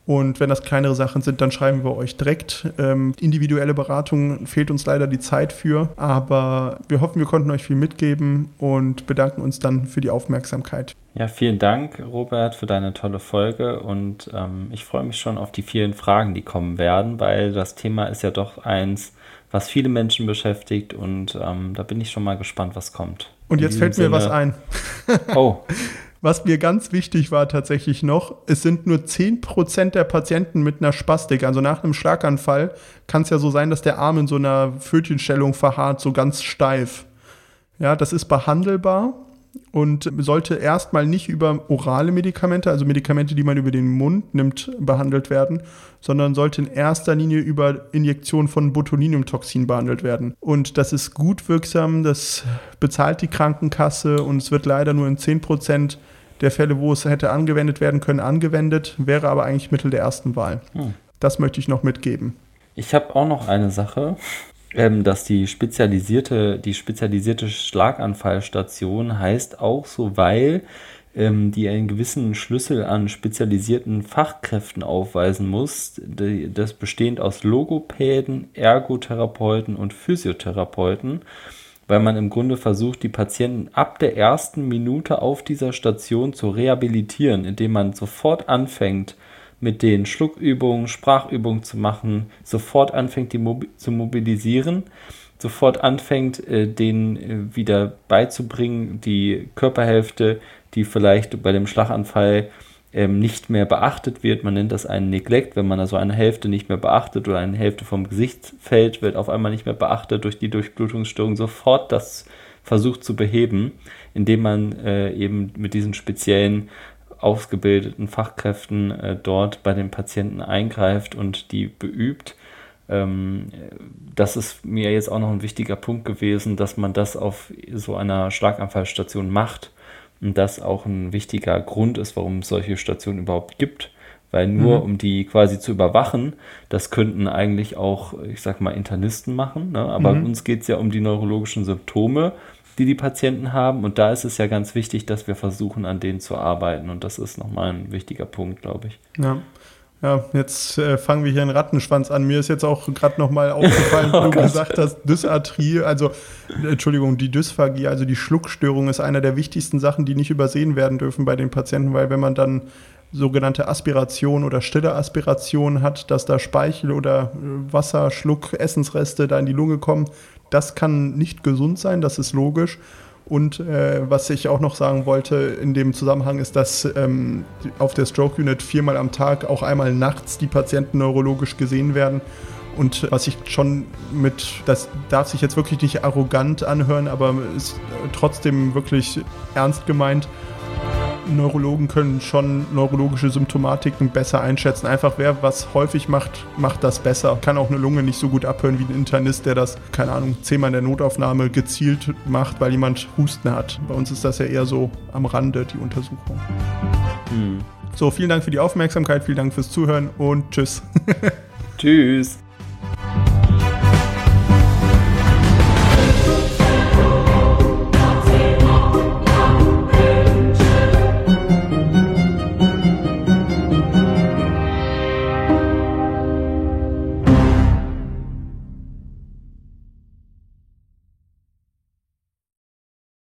Und wenn das kleinere Sachen sind, dann schreiben wir euch direkt. Ähm, individuelle Beratungen fehlt uns leider die Zeit für, aber wir hoffen, wir konnten euch viel mitgeben und bedanken uns dann für die Aufmerksamkeit. Ja, vielen Dank, Robert, für deine tolle Folge und ähm, ich freue mich schon auf die vielen Fragen, die kommen werden, weil das Thema ist ja doch eins, was viele Menschen beschäftigt und ähm, da bin ich schon mal gespannt, was kommt. Und jetzt fällt Sinne, mir was ein. oh. Was mir ganz wichtig war tatsächlich noch, es sind nur 10% der Patienten mit einer Spastik. Also nach einem Schlaganfall kann es ja so sein, dass der Arm in so einer Fötchenstellung verharrt, so ganz steif. Ja, das ist behandelbar und sollte erstmal nicht über orale Medikamente, also Medikamente, die man über den Mund nimmt, behandelt werden, sondern sollte in erster Linie über Injektion von Botulinumtoxin behandelt werden. Und das ist gut wirksam, das bezahlt die Krankenkasse und es wird leider nur in 10% der Fälle, wo es hätte angewendet werden können, angewendet, wäre aber eigentlich Mittel der ersten Wahl. Hm. Das möchte ich noch mitgeben. Ich habe auch noch eine Sache ähm, dass die spezialisierte, die spezialisierte Schlaganfallstation heißt auch so, weil ähm, die einen gewissen Schlüssel an spezialisierten Fachkräften aufweisen muss, die, das bestehend aus Logopäden, Ergotherapeuten und Physiotherapeuten, weil man im Grunde versucht, die Patienten ab der ersten Minute auf dieser Station zu rehabilitieren, indem man sofort anfängt, mit den Schluckübungen, Sprachübungen zu machen, sofort anfängt, die Mobi zu mobilisieren, sofort anfängt, äh, denen äh, wieder beizubringen, die Körperhälfte, die vielleicht bei dem Schlaganfall ähm, nicht mehr beachtet wird. Man nennt das einen Neglect, wenn man also eine Hälfte nicht mehr beachtet oder eine Hälfte vom Gesichtsfeld wird auf einmal nicht mehr beachtet durch die Durchblutungsstörung, sofort das versucht zu beheben, indem man äh, eben mit diesen speziellen ausgebildeten Fachkräften äh, dort bei den Patienten eingreift und die beübt. ähm, das ist mir jetzt auch noch ein wichtiger Punkt gewesen, dass man das auf so einer Schlaganfallstation macht und das auch ein wichtiger Grund ist, warum es solche Stationen überhaupt gibt. Weil nur mhm. um die quasi zu überwachen, das könnten eigentlich auch, ich sag mal, Internisten machen. Ne? Aber mhm. uns geht es ja um die neurologischen Symptome, die die Patienten haben. Und da ist es ja ganz wichtig, dass wir versuchen, an denen zu arbeiten. Und das ist nochmal ein wichtiger Punkt, glaube ich. Ja. Ja, jetzt äh, fangen wir hier einen Rattenschwanz an. Mir ist jetzt auch gerade nochmal aufgefallen, oh, du gesagt hast, Dysarthrie, also Entschuldigung, die Dysphagie, also die Schluckstörung ist einer der wichtigsten Sachen, die nicht übersehen werden dürfen bei den Patienten, weil wenn man dann sogenannte Aspiration oder stille Aspiration hat, dass da Speichel oder äh, Wasser, Schluck, Essensreste da in die Lunge kommen, das kann nicht gesund sein, das ist logisch. Und äh, was ich auch noch sagen wollte in dem Zusammenhang ist, dass ähm, auf der Stroke Unit viermal am Tag, auch einmal nachts, die Patienten neurologisch gesehen werden. Und was ich schon mit, das darf sich jetzt wirklich nicht arrogant anhören, aber ist trotzdem wirklich ernst gemeint. Neurologen können schon neurologische Symptomatiken besser einschätzen. Einfach wer was häufig macht, macht das besser. Kann auch eine Lunge nicht so gut abhören wie ein Internist, der das, keine Ahnung, zehnmal in der Notaufnahme gezielt macht, weil jemand Husten hat. Bei uns ist das ja eher so am Rande, die Untersuchung. Hm. So, vielen Dank für die Aufmerksamkeit, vielen Dank fürs Zuhören und tschüss. tschüss.